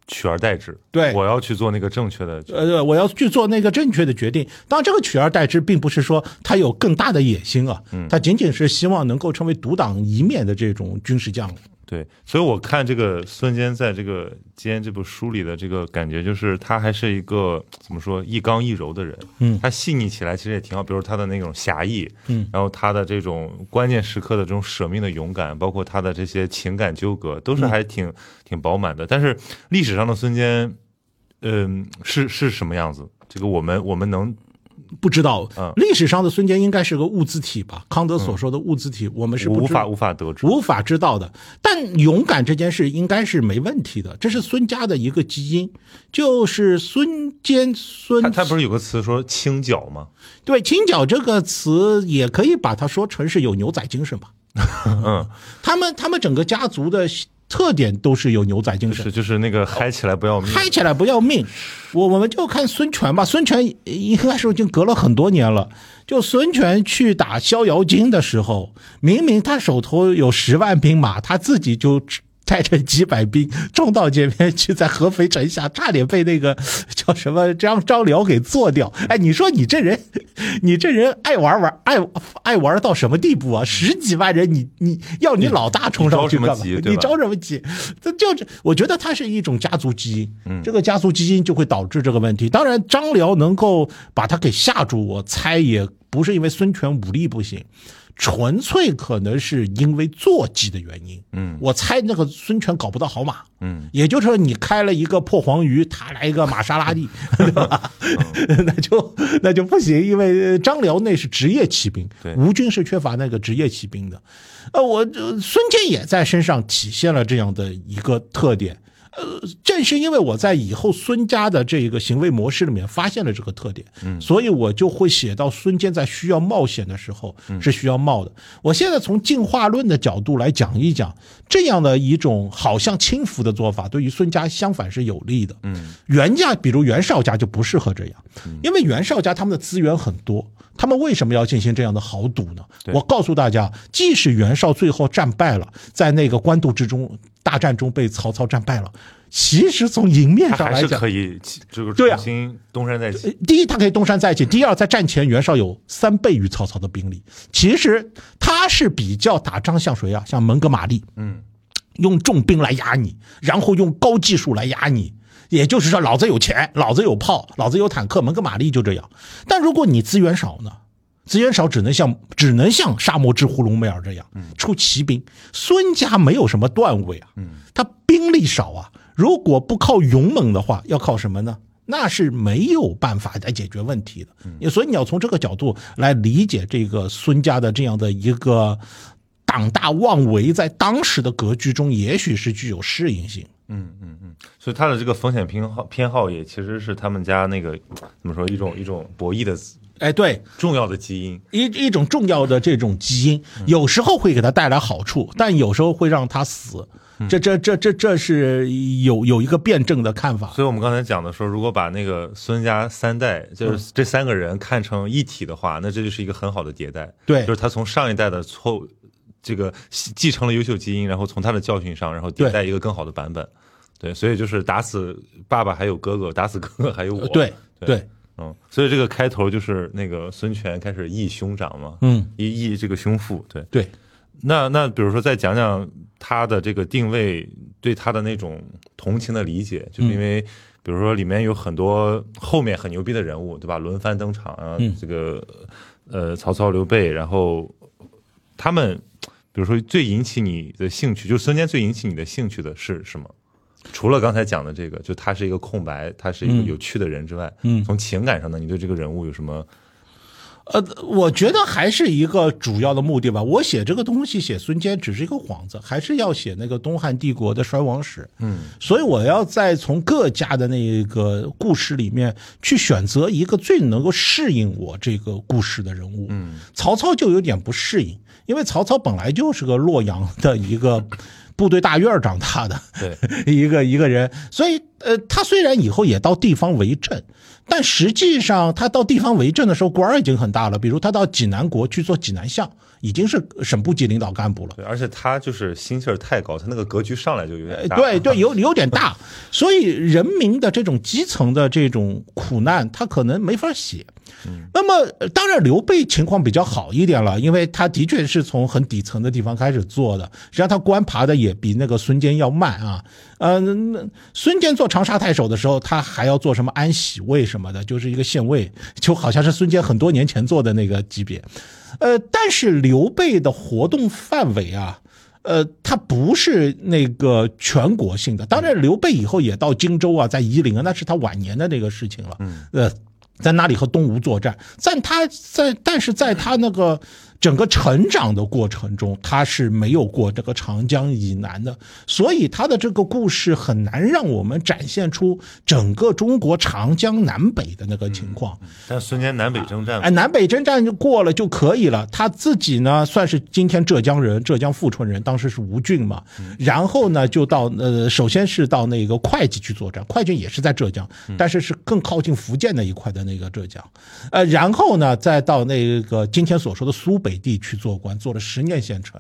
取而代之，对我要去做那个正确的决。呃，我要去做那个正确的决定。当然，这个取而代之，并不是说他有更大的野心啊，他仅仅是希望能够成为独当一面的这种军事将领。对，所以我看这个孙坚在这个《坚》这部书里的这个感觉，就是他还是一个怎么说一刚一柔的人。嗯他细腻起来其实也挺好，比如他的那种侠义，嗯，然后他的这种关键时刻的这种舍命的勇敢，包括他的这些情感纠葛，都是还挺、挺饱满的。但是历史上的孙坚，嗯、是是什么样子？这个我们我们能不知道嗯历史上的孙坚应该是个物自体吧？康德所说的物自体，我们是不无法无法得知。无法知道的。但勇敢这件事应该是没问题的，这是孙家的一个基因，就是孙坚孙他他不是有个词说清剿吗？对“清剿”这个词，也可以把它说成是有牛仔精神吧。[laughs] 嗯，他们他们整个家族的特点都是有牛仔精神是，就是那个嗨起来不要命。嗨起来不要命。我我们就看孙权吧，孙权应该是已经隔了很多年了。就孙权去打逍遥津的时候，明明他手头有十万兵马，他自己就带着几百兵冲到这边去，在合肥城下差点被那个 [laughs] 叫什么张张辽给做掉。哎，你说你这人，[laughs] 你这人爱玩玩，爱爱玩到什么地步啊？十几万人，你你要你老大冲上去干嘛？你着什么急对吧你着什么急？这就是我觉得他是一种家族基因，这个家族基因就会导致这个问题。当然，张辽能够把他给吓住，我猜也不是因为孙权武力不行。纯粹可能是因为坐骑的原因，嗯我猜那个孙权搞不到好马，嗯，也就是说你开了一个破黄鱼，他来一个玛莎拉蒂，[laughs] 对吧？[laughs] 那就那就不行，因为张辽那是职业骑兵对，吴军是缺乏那个职业骑兵的。呃，我呃孙坚也在身上体现了这样的一个特点。呃，正是因为我在以后孙家的这个行为模式里面发现了这个特点，嗯，所以我就会写到孙坚在需要冒险的时候是需要冒的。我现在从进化论的角度来讲一讲，这样的一种好像轻浮的做法，对于孙家相反是有利的。嗯，袁家，比如袁绍家就不适合这样，因为袁绍家他们的资源很多，他们为什么要进行这样的豪赌呢？我告诉大家，即使袁绍最后战败了，在那个官渡之中大战中被曹操战败了，其实从赢面上来讲，可以这个对啊重新东山再起。第一，他可以东山再起；第二，在战前袁绍有三倍于曹操的兵力。其实他是比较打仗像谁啊？像蒙哥马利，嗯，用重兵来压你，然后用高技术来压你。也就是说，老子有钱，老子有炮，老子有坦克，蒙哥马利就这样。但如果你资源少呢？资源少，只能像只能像沙漠之狐隆美尔这样出骑兵。孙家没有什么段位啊，他兵力少啊。如果不靠勇猛的话，要靠什么呢？那是没有办法来解决问题的。所以你要从这个角度来理解这个孙家的这样的一个党大妄为，在当时的格局中，也许是具有适应性。嗯嗯嗯所以他的这个风险偏好偏好也其实是他们家那个怎么说一种一种博弈的哎，对，重要的基因。一一种重要的这种基因，有时候会给他带来好处，但有时候会让他死。这这这这这是有有一个辩证的看法。所以我们刚才讲的说，如果把那个孙家三代，就是这三个人看成一体的话，那这就是一个很好的迭代。对就是他从上一代的错误，这个继承了优秀基因，然后从他的教训上，然后迭代一个更好的版本。对，所以就是打死爸爸还有哥哥，打死哥哥还有我。对对对，嗯，所以这个开头就是那个孙权开始义兄长嘛，嗯，义义这个兄父，对。对，那那比如说再讲讲他的这个定位，对他的那种同情的理解，就是因为比如说里面有很多后面很牛逼的人物，对吧？轮番登场啊，嗯这个呃曹操、刘备，然后他们比如说最引起你的兴趣，就是孙坚最引起你的兴趣的是什么？除了刚才讲的这个，就他是一个空白，他是一个嗯有趣的人之外，嗯从情感上呢，你对这个人物有什么？呃，我觉得还是一个主要的目的吧。我写这个东西，写孙坚只是一个幌子，还是要写那个东汉帝国的衰亡史。嗯，所以我要再从各家的那个故事里面去选择一个最能够适应我这个故事的人物。嗯，曹操就有点不适应，因为曹操本来就是个洛阳的一个部队大院长大的，对，[laughs] 一个一个人，所以呃，他虽然以后也到地方为政，但实际上他到地方为政的时候官儿已经很大了，比如他到济南国去做济南相，已经是省部级领导干部了。对，而且他就是心气儿太高，他那个格局上来就有点大。对对，有有点大，[laughs] 所以人民的这种基层的这种苦难，他可能没法写。那么，呃当然刘备情况比较好一点了，因为他的确是从很底层的地方开始做的，实际上他官爬的也比那个孙坚要慢啊。呃，那孙坚做长沙太守的时候，他还要做什么安喜尉什么的，就是一个县尉，就好像是孙坚很多年前做的那个级别。呃，但是刘备的活动范围啊，呃，他不是那个全国性的。当然，刘备以后也到荆州啊，在夷陵啊，那是他晚年的那个事情了。嗯，呃，在那里和东吴作战，在他在，但是在他那个整个成长的过程中，他是没有过这个长江以南的，所以他的这个故事很难让我们展现出整个中国长江南北的那个情况。但孙坚南北征战，哎，南北征战就过了就可以了。他自己呢，算是今天浙江人，浙江富春人，当时是吴郡嘛。然后呢，就到呃，首先是到那个会稽去作战，会稽也是在浙江，但是是更靠近福建那一块的那个浙江。呃，然后呢，再到那个今天所说的苏北北地去做官，做了十年县城。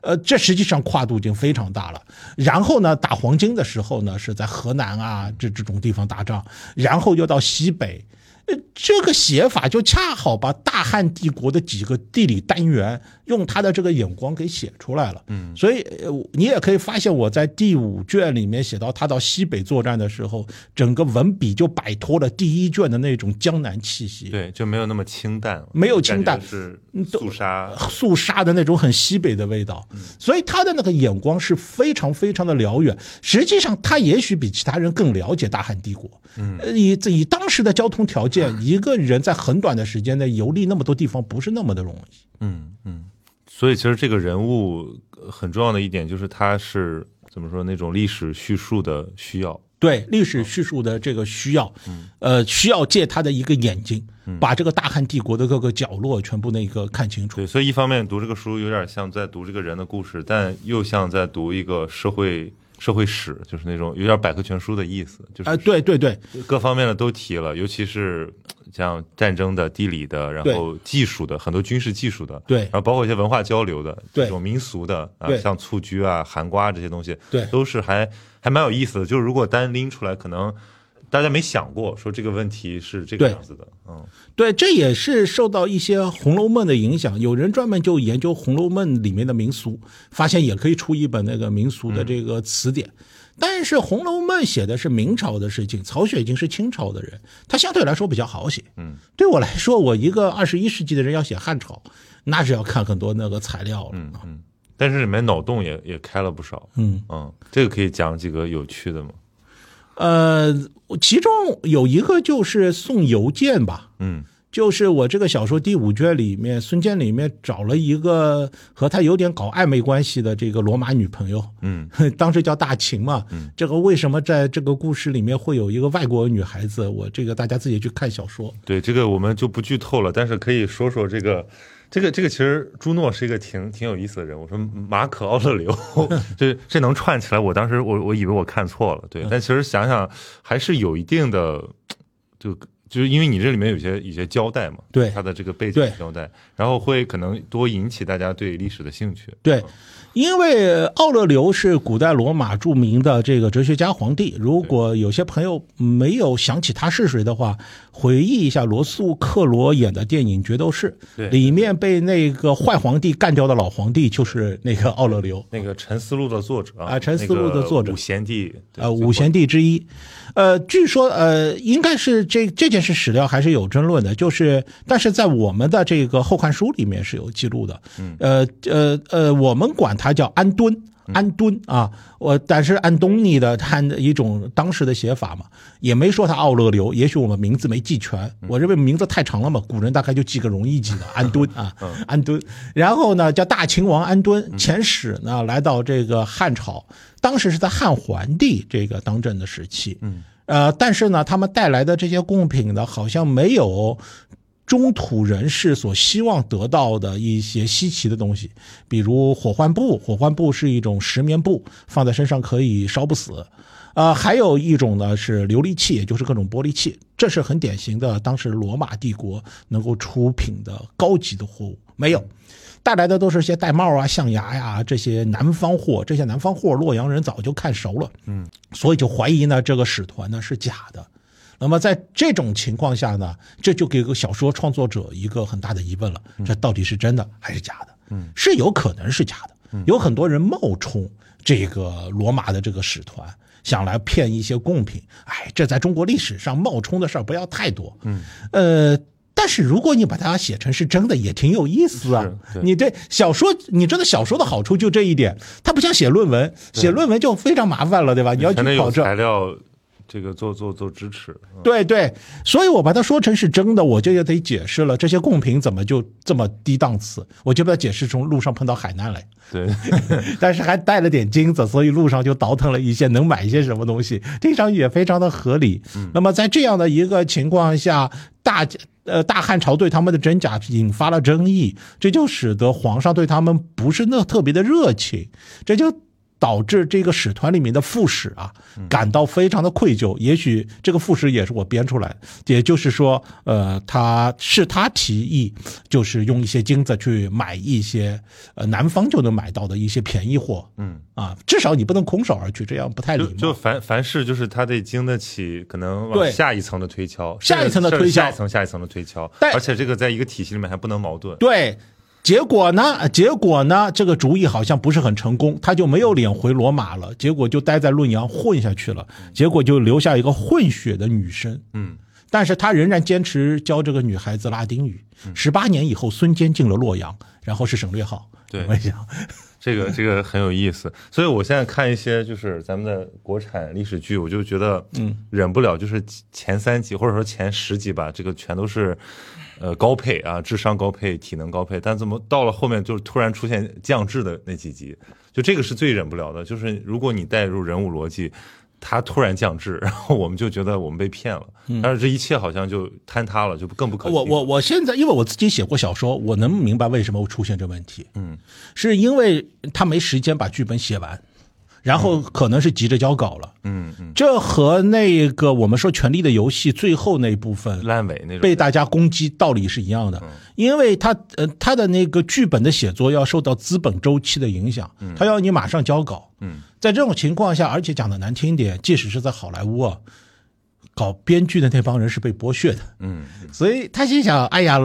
呃，这实际上跨度已经非常大了。然后呢，打黄金的时候呢，是在河南啊这这种地方打仗，然后又到西北。呃，这个写法就恰好把大汉帝国的几个地理单元用他的这个眼光给写出来了。嗯，所以呃你也可以发现，我在第五卷里面写到他到西北作战的时候，整个文笔就摆脱了第一卷的那种江南气息。对，就没有那么清淡，没有清淡是肃杀。肃杀的那种很西北的味道，所以他的那个眼光是非常非常的辽远。实际上，他也许比其他人更了解大汉帝国。嗯，以以当时的交通条件，一个人在很短的时间内游历那么多地方，不是那么的容易。嗯嗯，所以其实这个人物呃很重要的一点就是他是怎么说那种历史叙述的需要。对历史叙述的这个需要，呃，需要借他的一个眼睛，把这个大汉帝国的各个角落全部那个看清楚。对，所以一方面读这个书有点像在读这个人的故事，但又像在读一个社会社会史，就是那种有点百科全书的意思，就是啊、对对对，各方面的都提了，尤其是像战争的、地理的，然后技术的，很多军事技术的，对然后包括一些文化交流的，对这种民俗的啊，像蹴鞠啊、寒瓜这些东西，对都是还还蛮有意思的。就是如果单拎出来，可能大家没想过说这个问题是这个样子的，嗯，对，这也是受到一些《红楼梦》的影响。有人专门就研究《红楼梦》里面的民俗，发现也可以出一本那个民俗的这个词典。但是《红楼梦》写的是明朝的事情，曹雪芹是清朝的人，他相对来说比较好写。嗯，对我来说，我一个二十一世纪的人要写汉朝，那是要看很多那个材料了。嗯嗯，但是里面脑洞也也开了不少，嗯嗯，这个可以讲几个有趣的吗？呃，其中有一个就是送邮件吧，嗯就是我这个小说第五卷里面，孙坚里面找了一个和他有点搞暧昧关系的这个罗马女朋友，嗯，[laughs] 当时叫大秦嘛。这个为什么在这个故事里面会有一个外国女孩子？我这个大家自己去看小说。对，这个我们就不剧透了，但是可以说说这个。这个这个其实朱诺是一个挺挺有意思的人。我说马可奥勒留，[laughs] 这这能串起来，我当时我我以为我看错了，对，但其实想想还是有一定的，就就是因为你这里面有些有些交代嘛，对他的这个背景交代，然后会可能多引起大家对历史的兴趣。对，因为奥勒留是古代罗马著名的这个哲学家皇帝。如果有些朋友没有想起他是谁的话，回忆一下罗素克罗演的电影《决斗士对》，里面被那个坏皇帝干掉的老皇帝就是那个奥勒留。[laughs] 那个《沉思录》的作者啊沉思录的作者五贤帝，对呃，五贤帝之一，呃，据说呃，应该是这这件件是史料还是有争论的，就是但是在我们的这个后汉书里面是有记录的，嗯，呃呃呃，我们管它叫安敦。安敦啊，我但是安东尼的他一种当时的写法嘛，也没说他奥勒留，也许我们名字没记全，我认为名字太长了嘛，古人大概就记个容易记的 [laughs] 安敦啊，安敦。然后呢，叫大秦王安敦，遣使呢来到这个汉朝，当时是在汉桓帝这个当政的时期，嗯，呃，但是呢，他们带来的这些贡品呢，好像没有。中土人士所希望得到的一些稀奇的东西，比如火浣布。火浣布是一种石棉布，放在身上可以烧不死。呃，还有一种呢是琉璃器，也就是各种玻璃器，这是很典型的当时罗马帝国能够出品的高级的货物。没有带来的都是些玳瑁啊、象牙呀这些南方货。这些南方货，洛阳人早就看熟了，嗯，所以就怀疑呢这个使团呢是假的。那么在这种情况下呢，这就给个小说创作者一个很大的疑问了：这到底是真的还是假的？嗯，是有可能是假的。有很多人冒充这个罗马的这个使团，想来骗一些贡品。哎，这在中国历史上冒充的事儿不要太多。嗯，呃，但是如果你把它写成是真的，也挺有意思啊。你这小说，你知道小说的好处就这一点，它不像写论文，写论文就非常麻烦了，对吧？你要去考证材料。这个做做做支持，对对，所以我把它说成是真的，我就也得解释了，这些贡品怎么就这么低档次？我就把它解释成路上碰到海难来，对，[laughs] 但是还带了点金子，所以路上就倒腾了一些，能买一些什么东西，听上去也非常的合理。那么在这样的一个情况下，大呃大汉朝对他们的真假引发了争议，这就使得皇上对他们不是那特别的热情，这就。导致这个使团里面的副使啊感到非常的愧疚。也许这个副使也是我编出来，也就是说，呃，他是他提议，就是用一些金子去买一些呃南方就能买到的一些便宜货。嗯啊，至少你不能空手而去，这样不太礼貌。就凡凡事就是他得经得起可能往下一层的推敲，下一层的推敲，下一层下一层的推敲，而且这个在一个体系里面还不能矛盾。对。结果呢？结果呢？这个主意好像不是很成功，他就没有脸回罗马了。结果就待在论阳混下去了。结果就留下一个混血的女生。嗯，但是他仍然坚持教这个女孩子拉丁语。十八年以后，孙坚进了洛阳，然后是省略号。对，我想这个这个很有意思。所以我现在看一些就是咱们的国产历史剧，我就觉得嗯忍不了，就是前三集或者说前十集吧，这个全都是。呃，高配啊，智商高配，体能高配，但怎么到了后面就是突然出现降智的那几集，就这个是最忍不了的。就是如果你带入人物逻辑，他突然降智，然后我们就觉得我们被骗了，但是这一切好像就坍塌了，就更不可。我我我现在因为我自己写过小说，我能明白为什么会出现这问题。嗯，是因为他没时间把剧本写完。然后可能是急着交稿了，嗯嗯，这和那个我们说《权力的游戏》最后那部分烂尾那种。被大家攻击道理是一样的，因为他呃他的那个剧本的写作要受到资本周期的影响，他要你马上交稿，嗯，在这种情况下，而且讲的难听点，即使是在好莱坞啊，搞编剧的那帮人是被剥削的，嗯，所以他心想，哎呀，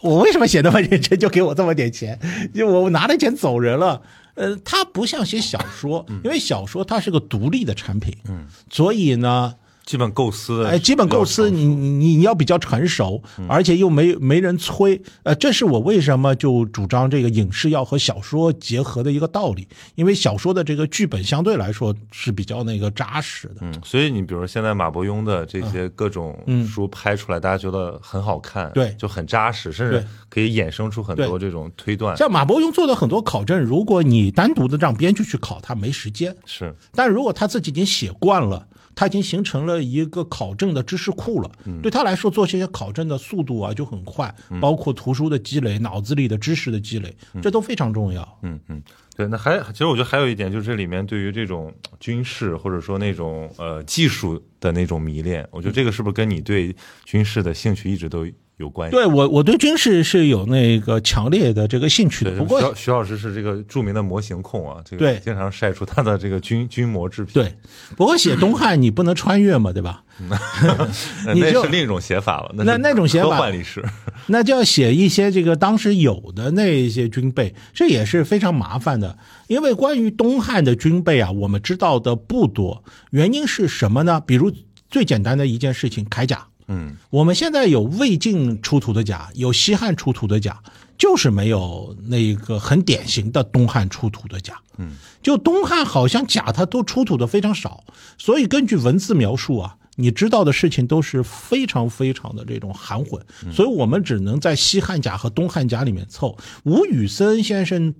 我为什么写那么认真，就给我这么点钱，就我拿了钱走人了。呃，它不像写小说，因为小说它是个独立的产品，嗯，所以呢。基本构思，哎，基本构思，你你你要比较成熟，而且又没没人催，呃，这是我为什么就主张这个影视要和小说结合的一个道理，因为小说的这个剧本相对来说是比较那个扎实的，嗯，所以你比如现在马伯庸的这些各种书拍出来，大家觉得很好看，对，就很扎实，甚至可以衍生出很多这种推断。像马伯庸做的很多考证，如果你单独的让编剧去考，他没时间，是，但如果他自己已经写惯了。他已经形成了一个考证的知识库了，对他来说做这些考证的速度啊就很快，包括图书的积累、脑子里的知识的积累，这都非常重要。嗯嗯，对，那还其实我觉得还有一点就是这里面对于这种军事或者说那种呃技术的那种迷恋，我觉得这个是不是跟你对军事的兴趣一直都？有关系，对我我对军事是有那个强烈的这个兴趣的。不过徐徐老师是这个著名的模型控啊，这个对经常晒出他的这个军 [laughs] 军模制品。对，不过写东汉你不能穿越嘛，对吧？[laughs] 那是另一种写法了。那那种写法，科幻历史，[laughs] 那就要写一些这个当时有的那些军备，这也是非常麻烦的。因为关于东汉的军备啊，我们知道的不多。原因是什么呢？比如最简单的一件事情，铠甲。嗯我们现在有魏晋出土的甲，有西汉出土的甲，就是没有那个很典型的东汉出土的甲。嗯，就东汉好像甲它都出土的非常少，所以根据文字描述啊，你知道的事情都是非常非常的这种含混，所以我们只能在西汉甲和东汉甲里面凑。吴宇森先生。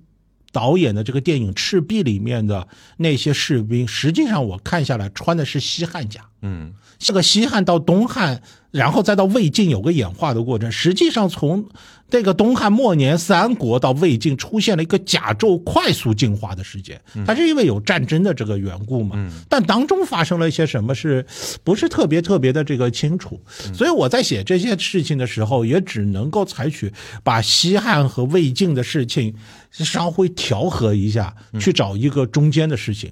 导演的这个电影《赤壁》里面的那些士兵，实际上我看下来穿的是西汉甲，嗯这个西汉到东汉，然后再到魏晋有个演化的过程。实际上，从这个东汉末年、三国到魏晋，出现了一个甲胄快速进化的时间。它是因为有战争的这个缘故嘛？但当中发生了一些什么是，不是特别特别的这个清楚。所以我在写这些事情的时候，也只能够采取把西汉和魏晋的事情稍微调和一下，去找一个中间的事情。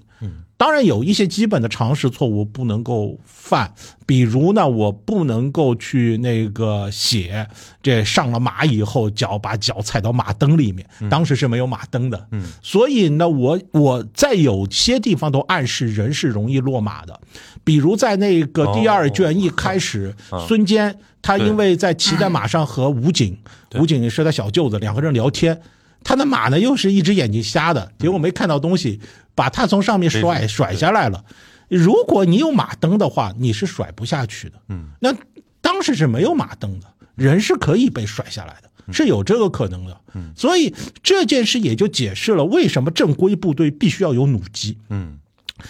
当然有一些基本的常识错误不能够犯，比如呢，我不能够去那个写这上了马以后脚把脚踩到马蹬里面，当时是没有马蹬的，嗯，所以呢，我我在有些地方都暗示人是容易落马的，比如在那个第二卷一开始，孙坚他因为在骑在马上和武警，武警是他小舅子，两个人聊天。他的马呢，又是一只眼睛瞎的，结果没看到东西，把他从上面甩甩下来了。如果你有马蹬的话，你是甩不下去的。嗯，那当时是没有马蹬的，人是可以被甩下来的，是有这个可能的。嗯，所以这件事也就解释了为什么正规部队必须要有弩机。嗯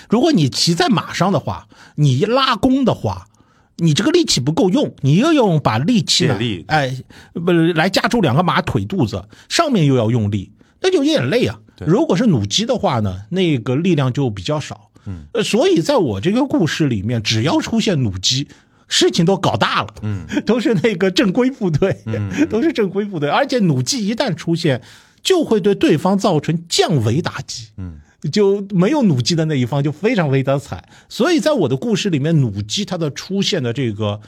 如果你骑在马上的话，你一拉弓的话，你这个力气不够用，你又用把力气呢力，哎，不来夹住两个马腿肚子，上面又要用力，那就有点累啊。对。如果是弩机的话呢，那个力量就比较少。嗯，呃，所以在我这个故事里面，只要出现弩机。事情都搞大了，嗯，[laughs] 都是那个正规部队，[laughs] 都是正规部队，而且弩机一旦出现，就会对对方造成降维打击，嗯，就没有弩机的那一方就非常非常惨。所以在我的故事里面，弩机它的出现的这个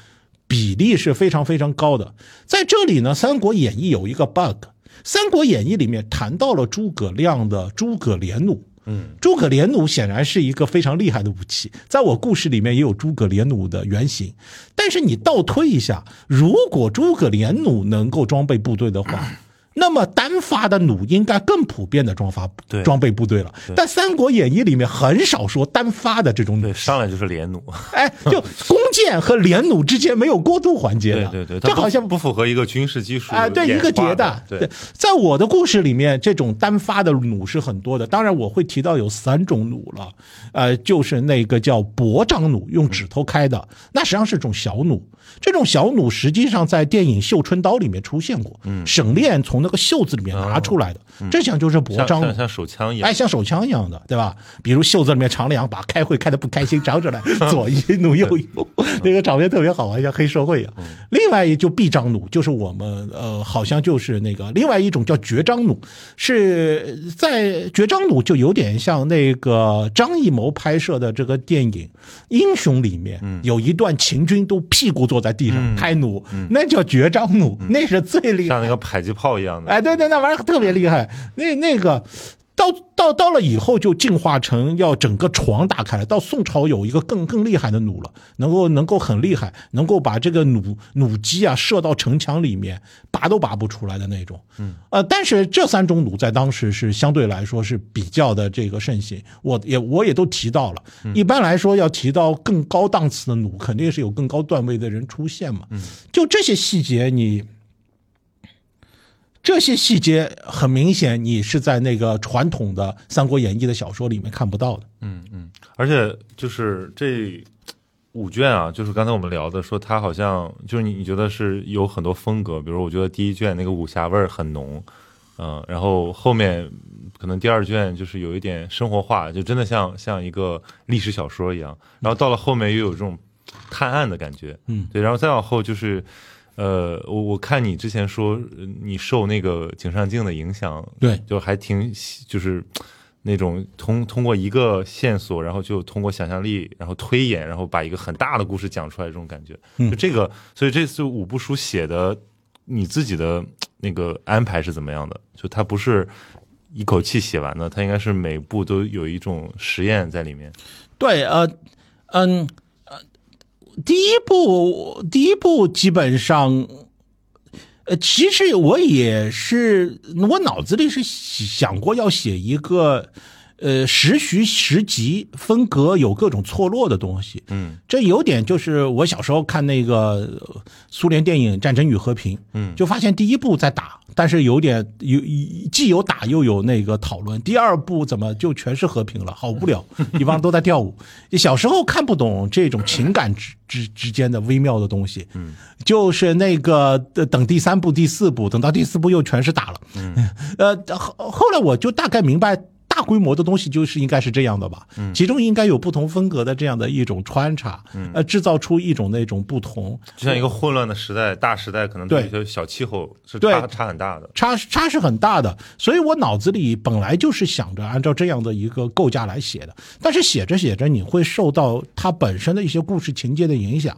比例是非常非常高的。在这里呢，《三国演义》有一个 bug，《三国演义》里面谈到了诸葛亮的诸葛连弩。嗯，诸葛连弩显然是一个非常厉害的武器，在我故事里面也有诸葛连弩的原型。但是你倒推一下，如果诸葛连弩能够装备部队的话，那么单发的弩应该更普遍的装发对装备部队了。但《三国演义》里面很少说单发的这种弩，，上来就是连弩，[laughs] 哎，就弓箭和连弩之间没有过渡环节的，对对对，这好像不符合一个军事技术啊，对一个迭演化的代。对，在我的故事里面，这种单发的弩是很多的。当然，我会提到有三种弩了，呃，就是那个叫薄张弩，用指头开的，那实际上是种小弩。这种小弩实际上在电影《绣春刀》里面出现过，嗯，沈炼从那个袖子里面拿出来的，这像就是薄张弩像像。手枪一样哎，，像手枪一样的，对吧？比如袖子里面藏两把，开会开的不开心，长出来，[laughs] 左一弩右一弩，那个场面特别好玩，像黑社会一样。另外一就臂张弩，就是我们呃，好像就是那个另外一种叫绝张弩，是在绝张弩就有点像那个张艺谋拍摄的这个电影《英雄》里面，有一段秦军都屁股坐在地上开弩，那叫绝招弩，那是最厉害的像那个迫击炮一样的。哎，对对，那玩意儿特别厉害。那那个到到到了以后就进化成要整个床打开了。到宋朝有一个更更厉害的弩了，能够能够很厉害，能够把这个弩弩机啊射到城墙里面，拔都拔不出来的那种。嗯，呃，但是这三种弩在当时是相对来说是比较的这个盛行。我也我也都提到了。一般来说要提到更高档次的弩，肯定是有更高段位的人出现嘛。嗯，就这些细节你。这些细节很明显，你是在那个传统的《三国演义》的小说里面看不到的。嗯嗯，而且就是这五卷啊，就是刚才我们聊的，说它好像就是你你觉得是有很多风格，比如我觉得第一卷那个武侠味儿很浓，嗯、然后后面可能第二卷就是有一点生活化，就真的像像一个历史小说一样，然后到了后面又有这种探案的感觉，嗯，对，然后再往后就是。呃，我我看你之前说呃你受那个井上镜的影响，对就还挺喜就是那种通通过一个线索，然后就通过想象力，然后推演，然后把一个很大的故事讲出来，这种感觉。嗯就这个，所以这次五部书写的，你自己的那个安排是怎么样的？就它不是一口气写完的，它应该是每部都有一种实验在里面。对，呃，嗯，呃，第一部，第一部基本上，呃，其实我也是，我脑子里是想过要写一个，呃，时徐时集分隔有各种错落的东西。嗯，这有点就是我小时候看那个呃苏联电影《战争与和平》，嗯。就发现第一部在打，但是有点有既有打又有那个讨论，第二部怎么就全是和平了，好无聊，[laughs] 一帮都在跳舞。小时候看不懂这种情感之 [laughs] 之之间的微妙的东西，嗯，就是那个呃等第三部、第四部，等到第四部又全是打了，嗯，[laughs] 呃，后后来我就大概明白。大规模的东西就是应该是这样的吧，嗯，其中应该有不同风格的这样的一种穿插，嗯，呃，制造出一种那种不同，就像一个混乱的时代，大时代可能对一些小气候是对。差差很大的。差差是很大的，所以我脑子里本来就是想着按照这样的一个构架来写的，但是写着写着你会受到它本身的一些故事情节的影响。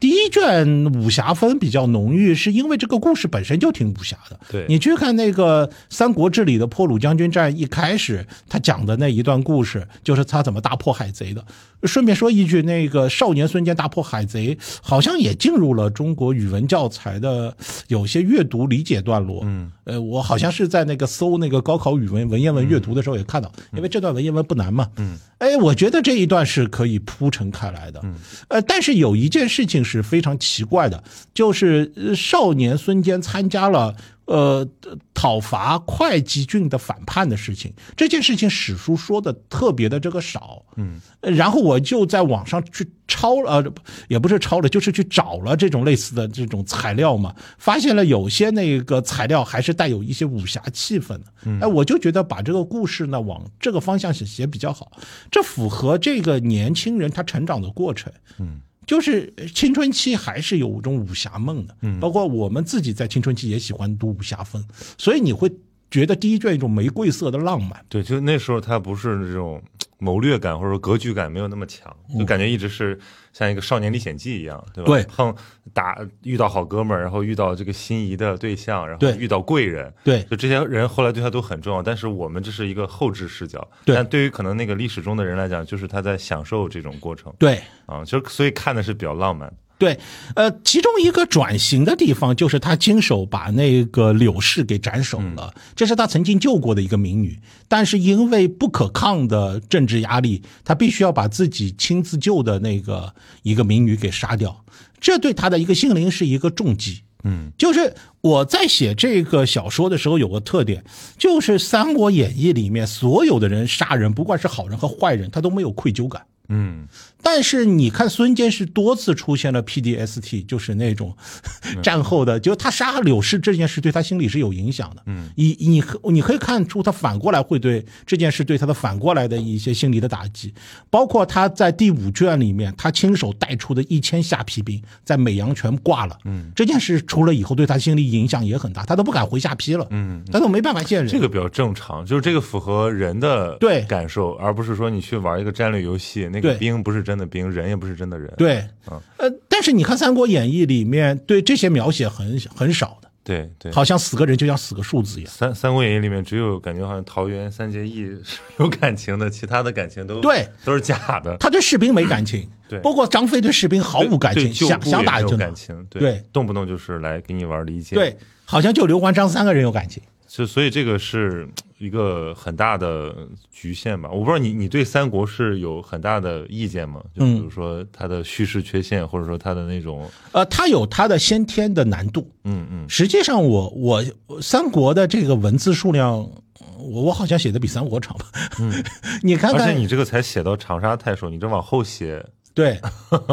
第一卷武侠风比较浓郁，是因为这个故事本身就挺武侠的。对你去看那个《三国志》里的破虏将军战，一开始他讲的那一段故事，就是他怎么大破海贼的。顺便说一句，那个少年孙坚大破海贼，好像也进入了中国语文教材的有些阅读理解段落。嗯，呃，我好像是在那个搜那个高考语文文言文阅读的时候也看到，因为这段文言文不难嘛。嗯，哎，我觉得这一段是可以铺陈开来的。嗯，呃，但是有一件事情是非常奇怪的，就是呃少年孙坚参加了。呃，讨伐会稽郡的反叛的事情，这件事情史书说的特别的这个少，嗯，然后我就在网上去抄了，呃，也不是抄了，就是去找了这种类似的这种材料嘛，发现了有些那个材料还是带有一些武侠气氛的，哎，我就觉得把这个故事呢往这个方向写写比较好，这符合这个年轻人他成长的过程，嗯。就是青春期还是有一种武侠梦的，嗯，包括我们自己在青春期也喜欢读武侠风，所以你会觉得第一卷一种玫瑰色的浪漫，对，就那时候他不是这种 [tsk] 谋略感或者说格局感没有那么强，就感觉一直是像一个少年历险记一样，对吧？对碰打遇到好哥们儿，然后遇到这个心仪的对象，然后遇到贵人，对就这些人后来对他都很重要。但是我们这是一个后置视角，对但对于可能那个历史中的人来讲，就是他在享受这种过程，对。啊，就所以看的是比较浪漫。对，呃，其中一个转型的地方就是他亲手把那个柳氏给斩首了，这是他曾经救过的一个民女，但是因为不可抗的政治压力，他必须要把自己亲自救的那个一个民女给杀掉，这对他的一个心灵是一个重击。嗯，就是我在写这个小说的时候有个特点，就是《三国演义》里面所有的人杀人，不管是好人和坏人，他都没有愧疚感。嗯，但是你看孙坚是多次出现了 PDST，就是那种战后的，就他杀柳氏这件事对他心理是有影响的。嗯，你你你可以看出他反过来会对这件事对他的反过来的一些心理的打击，包括他在第五卷里面，他亲手带出的一千下邳兵在美阳全挂了。嗯，这件事出了以后，对他心理影响也很大，他都不敢回下邳了。嗯，他都没办法见人。这个比较正常，就是这个符合人的对感受，而不是说你去玩一个战略游戏，那个兵不是真的兵，人也不是真的人。对，呃，但是你看《三国演义》里面对这些描写很很少的。对对，好像死个人就像死个数字一样。三《三国演义》里面只有感觉好像桃园三结义是有感情的，其他的感情都对都是假的。他对士兵没感情，对包括张飞对士兵毫无感情，想想打就打。感情，对动不动就是来给你玩离间。对，好像就刘关张三个人有感情。就所以这个是一个很大的局限吧。我不知道你你对三国是有很大的意见吗？就比如说它的叙事缺陷，或者说它的那种，呃，他有他的先天的难度。嗯嗯，实际上我，我我三国的这个文字数量，我我好像写的比三国长吧。嗯，[laughs] 你看而且看，你这个才写到长沙太守，你这往后写，对，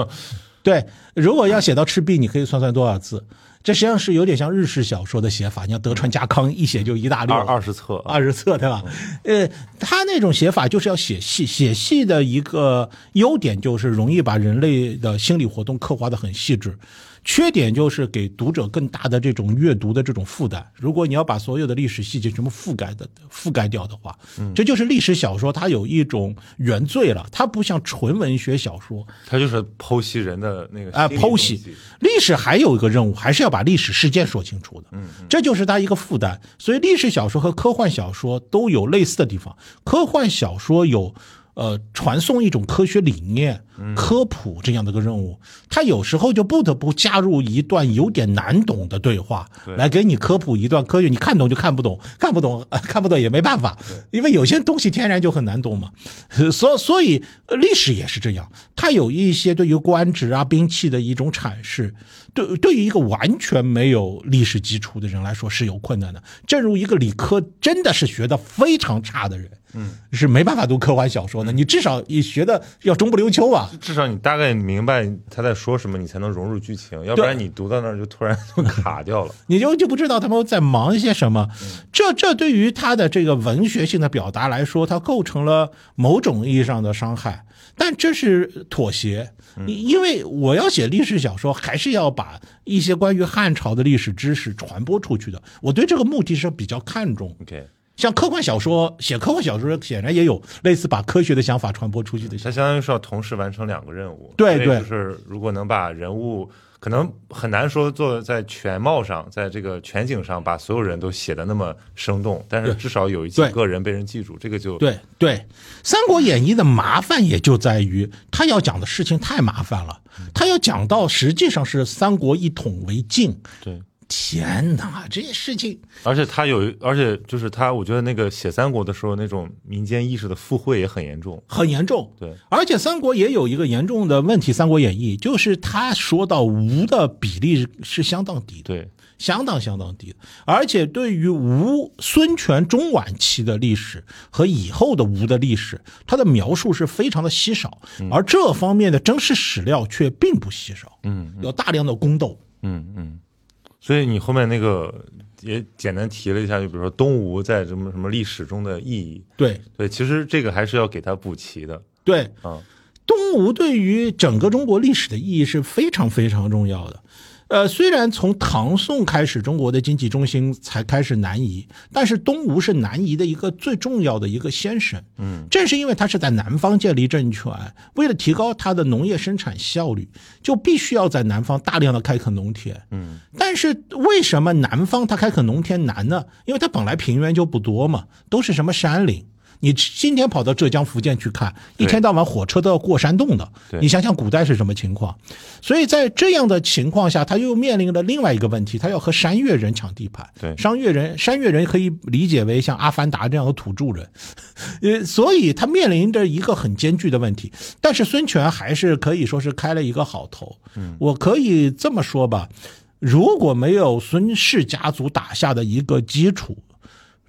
[laughs] 对，如果要写到赤壁，你可以算算多少字。这实际上是有点像日式小说的写法，你像德川家康一写就一大溜二二十册，二十册，对吧？呃，他那种写法就是要写细，写细的一个优点就是容易把人类的心理活动刻画的很细致，缺点就是给读者更大的这种阅读的这种负担。如果你要把所有的历史细节全部覆盖的覆盖掉的话，这就是历史小说它有一种原罪了，它不像纯文学小说，它就是剖析人的那个啊，剖析历史还有一个任务，还是要把历史事件说清楚的。嗯，这就是它一个负担。所以历史小说和科幻小说都有类似的地方。科幻小说有呃传送一种科学理念、科普这样的一个任务，他有时候就不得不加入一段有点难懂的对话，来给你科普一段科学，你看懂就看不懂，看不懂、呃、看不懂也没办法，因为有些东西天然就很难懂嘛。呃所所以呃历史也是这样，它有一些对于官职啊、兵器的一种阐释，对对于一个完全没有历史基础的人来说是有困难的。正如一个理科真的是学的非常差的人，嗯，是没办法读科幻小说的。你至少你学的要中不溜秋啊。至少你大概明白他在说什么，你才能融入剧情，要不然你读到那儿就突然就卡掉了。[laughs] 你就就不知道他们在忙一些什么。这这对于他的这个文学性的表达来说，它构成了某种意义上的伤害。但这是妥协，因因为我要写历史小说，还是要把一些关于汉朝的历史知识传播出去的。我对这个目的是比较看重。OK，像科幻小说，写科幻小说显然也有类似把科学的想法传播出去的。它相当于是要同时完成两个任务。对对就是如果能把人物，可能很难说做在全貌上，在这个全景上把所有人都写的那么生动，但是至少有几对个人被人记住，这个就对对，《三国演义》的麻烦也就在于，他要讲的事情太麻烦了，他要讲到实际上是三国一统为晋。对。天哪，这些事情而且他有，而且就是他，我觉得那个写三国的时候，那种民间意识的附会也很严重。很严重。对，而且三国也有一个严重的问题，《三国演义》就是他说到吴的比例是相当低的。对，相当相当低的，而且对于吴孙权中晚期的历史和以后的吴的历史，他的描述是非常的稀少，而这方面的真实史料却并不稀少，嗯有大量的宫斗。嗯嗯。所以你后面那个也简单提了一下，就比如说东吴在什么什么历史中的意义。对对，其实这个还是要给他补齐的。对，啊，东吴对于整个中国历史的意义是非常非常重要的。呃，虽然从唐宋开始，中国的经济中心才开始南移，但是东吴是南移的一个最重要的一个先声。嗯，正是因为它是在南方建立政权，为了提高它的农业生产效率，就必须要在南方大量的开垦农田。嗯，但是为什么南方它开垦农田难呢？因为它本来平原就不多嘛，都是什么山岭。你今天跑到浙江、福建去看，一天到晚火车都要过山洞的。你想想古代是什么情况？所以在这样的情况下，他又面临了另外一个问题，他要和山越人抢地盘。对山越人，山越人可以理解为像阿凡达这样的土著人，[laughs] 呃，所以他面临着一个很艰巨的问题。但是孙权还是可以说是开了一个好头。嗯，我可以这么说吧，如果没有孙氏家族打下的一个基础，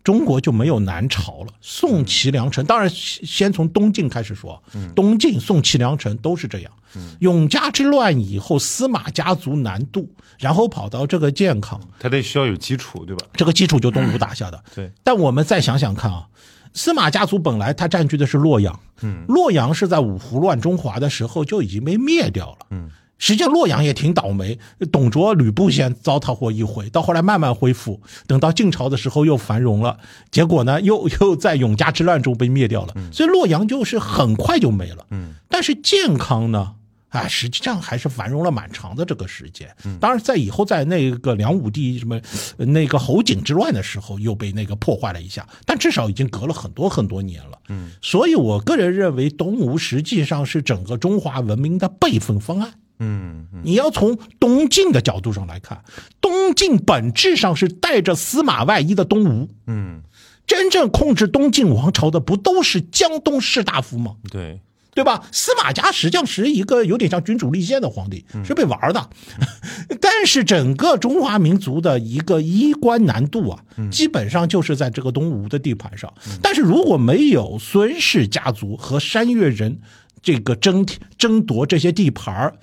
中国就没有南朝了。宋齐梁陈，当然先从东晋开始说，东晋、宋齐梁陈都是这样。永嘉之乱以后，司马家族南渡，然后跑到这个建康，他得需要有基础，对吧？这个基础就东吴打下的。对，但我们再想想看啊，司马家族本来他占据的是洛阳，嗯，洛阳是在五胡乱中华的时候就已经被灭掉了，嗯。实际上，洛阳也挺倒霉。董卓、吕布先糟蹋过一回，到后来慢慢恢复，等到晋朝的时候又繁荣了。结果呢，又 [laughs] 又在永嘉之乱中被灭掉了。所以洛阳就是很快就没了。嗯，但是健康呢？啊，实际上还是繁荣了蛮长的这个时间。当然，在以后在那个梁武帝什么呃那个侯景之乱的时候，又被那个破坏了一下，但至少已经隔了很多很多年了。嗯，所以我个人认为，东吴实际上是整个中华文明的备份方案。嗯嗯你要从东晋的角度上来看，东晋本质上是带着司马外衣的东吴。嗯，真正控制东晋王朝的不都是江东士大夫吗？对，对吧？司马家实际上是一个有点像君主立宪的皇帝，是被玩的。[laughs] 但是整个中华民族的一个衣冠南渡啊，基本上就是在这个东吴的地盘上。但是如果没有孙氏家族和山越人这个争争夺这些地盘儿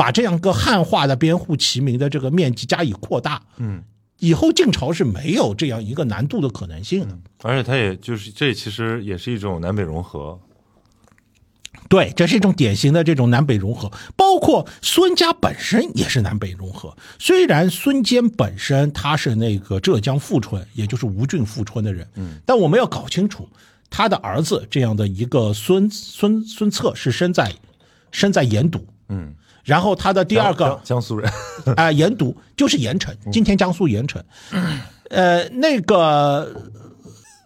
把这样个汉化的边户齐名的这个面积加以扩大，嗯，以后晋朝是没有这样一个难度的可能性的。而且他也就是这其实也是一种南北融合。对，这是一种典型的这种南北融合，包括孙家本身也是南北融合。虽然孙坚本身他是那个浙江富春，也就是吴郡富春的人，嗯，但我们要搞清楚，他的儿子这样的一个孙孙孙策是生在生在盐都，嗯，然后他的第二个江江苏人，啊、[laughs] 盐都就是盐城，今天江苏盐城。[clears throat] 呃，那个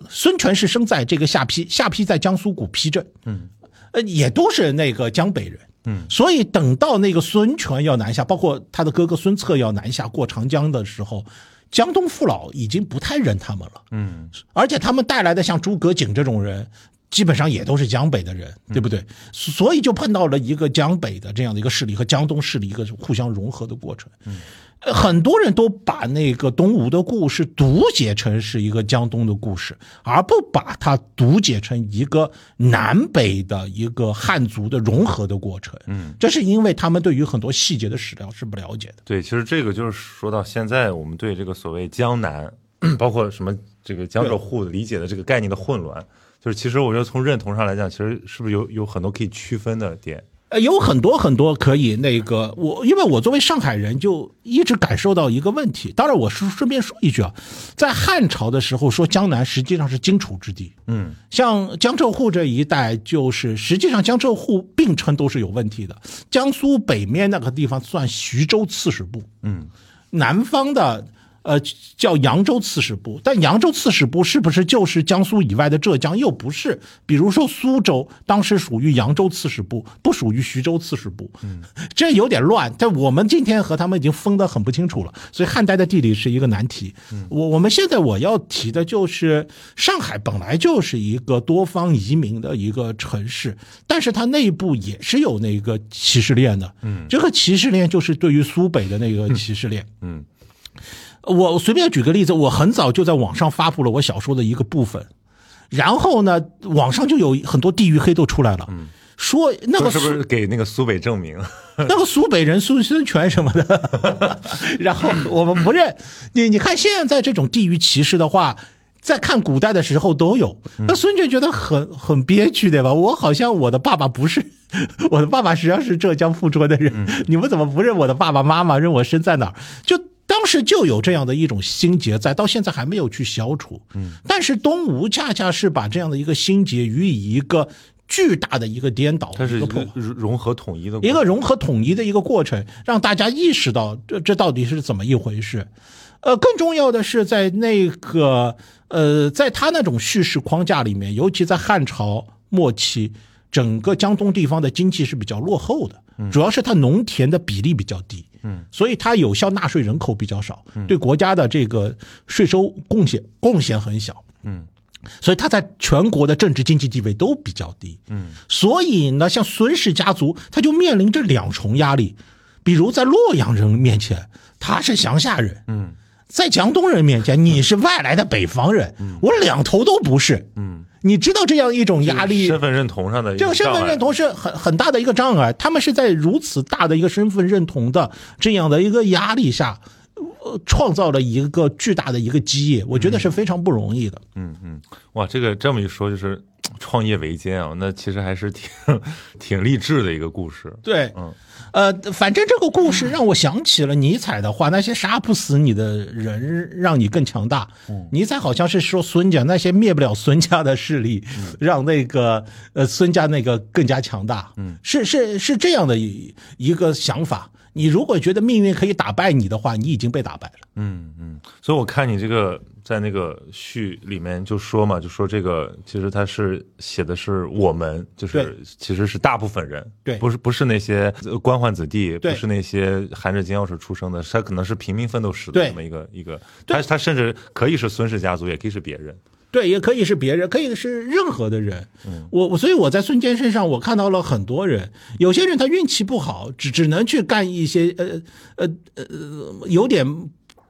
孙权是生在这个下邳，下邳在江苏古邳镇。嗯，呃，也都是那个江北人。嗯，所以等到那个孙权要南下，包括他的哥哥孙策要南下过长江的时候，江东父老已经不太认他们了。嗯，而且他们带来的像诸葛瑾这种人，基本上也都是江北的人，对不对？所以就碰到了一个江北的这样的一个势力和江东势力一个互相融合的过程。嗯。呃很多人都把那个东吴的故事读解成是一个江东的故事，而不把它读解成一个南北的一个汉族的融合的过程。嗯，这是因为他们对于很多细节的史料是不了解的。对，其实这个就是说到现在，我们对这个所谓江南，[clears throat] 包括什么这个江浙沪理解的这个概念的混乱，就是其实我觉得从认同上来讲，其实是不是有有很多可以区分的点？呃，有很多很多可以那个我，因为我作为上海人，就一直感受到一个问题。当然，我是顺便说一句啊，在汉朝的时候说江南实际上是荆楚之地，嗯，像江浙沪这一带，就是实际上江浙沪并称都是有问题的。江苏北面那个地方算徐州刺史部，嗯，南方的呃叫扬州刺史部，但扬州刺史部是不是就是江苏以外的浙江？又不是。比如说苏州当时属于扬州刺史部，不属于徐州刺史部，嗯，这有点乱。但我们今天和他们已经分得很不清楚了，所以汉代的地理是一个难题。嗯我我们现在我要提的就是上海本来就是一个多方移民的一个城市，但是它内部也是有那个歧视链的。嗯，这个歧视链就是对于苏北的那个歧视链。嗯。我随便举个例子，我很早就在网上发布了我小说的一个部分，然后呢，网上就有很多地域黑都出来了，说那个是不是给那个苏北证明？那个苏北人孙孙权什么的，[laughs] 然后我们不认你。你看现在这种地域歧视的话，在看古代的时候都有。那孙权觉得很很憋屈，对吧？我好像我的爸爸不是我的爸爸，实际上是浙江富春的人，你们怎么不认我的爸爸妈妈？认我生在哪儿？就。当时就有这样的一种心结在，到现在还没有去消除。嗯，但是东吴恰恰是把这样的一个心结予以一个巨大的一个颠倒，它是一个融合统一的一个融合统一的一个过程，让大家意识到这这到底是怎么一回事。呃，更重要的是在那个呃，在他那种叙事框架里面，尤其在汉朝末期，整个江东地方的经济是比较落后的，主要是它农田的比例比较低。嗯，所以它有效纳税人口比较少，对国家的这个税收贡献贡献很小。嗯，所以他在全国的政治经济地位都比较低。嗯，所以呢，像孙氏家族，他就面临着两重压力，比如在洛阳人面前，他是乡下人。嗯，在江东人面前，你是外来的北方人。嗯，我两头都不是。嗯。你知道这样一种压力，身份认同上的这个身份认同是很很大的一个障碍。他们是在如此大的一个身份认同的这样的一个压力下，呃，创造了一个巨大的一个基业，我觉得是非常不容易的。嗯嗯，哇，这个这么一说，就是创业维艰啊，那其实还是挺挺励志的一个故事。对，嗯。呃，反正这个故事让我想起了尼采的话：那些杀不死你的人，让你更强大。尼采好像是说孙家那些灭不了孙家的势力，让那个呃孙家那个更加强大。嗯，是是是这样的一一个想法。你如果觉得命运可以打败你的话，你已经被打败了。嗯嗯，所以我看你这个。在那个序里面就说嘛，就说这个其实他是写的是我们，就是其实是大部分人，对，不是不是那些官宦子弟，不是那些含着金钥匙出生的，他可能是平民奋斗史的这么一个一个，他他甚至可以是孙氏家族，也可以是别人，对，也可以是别人，可以是任何的人。我我所以我在孙坚身上我看到了很多人，有些人他运气不好，只只能去干一些呃呃呃有点。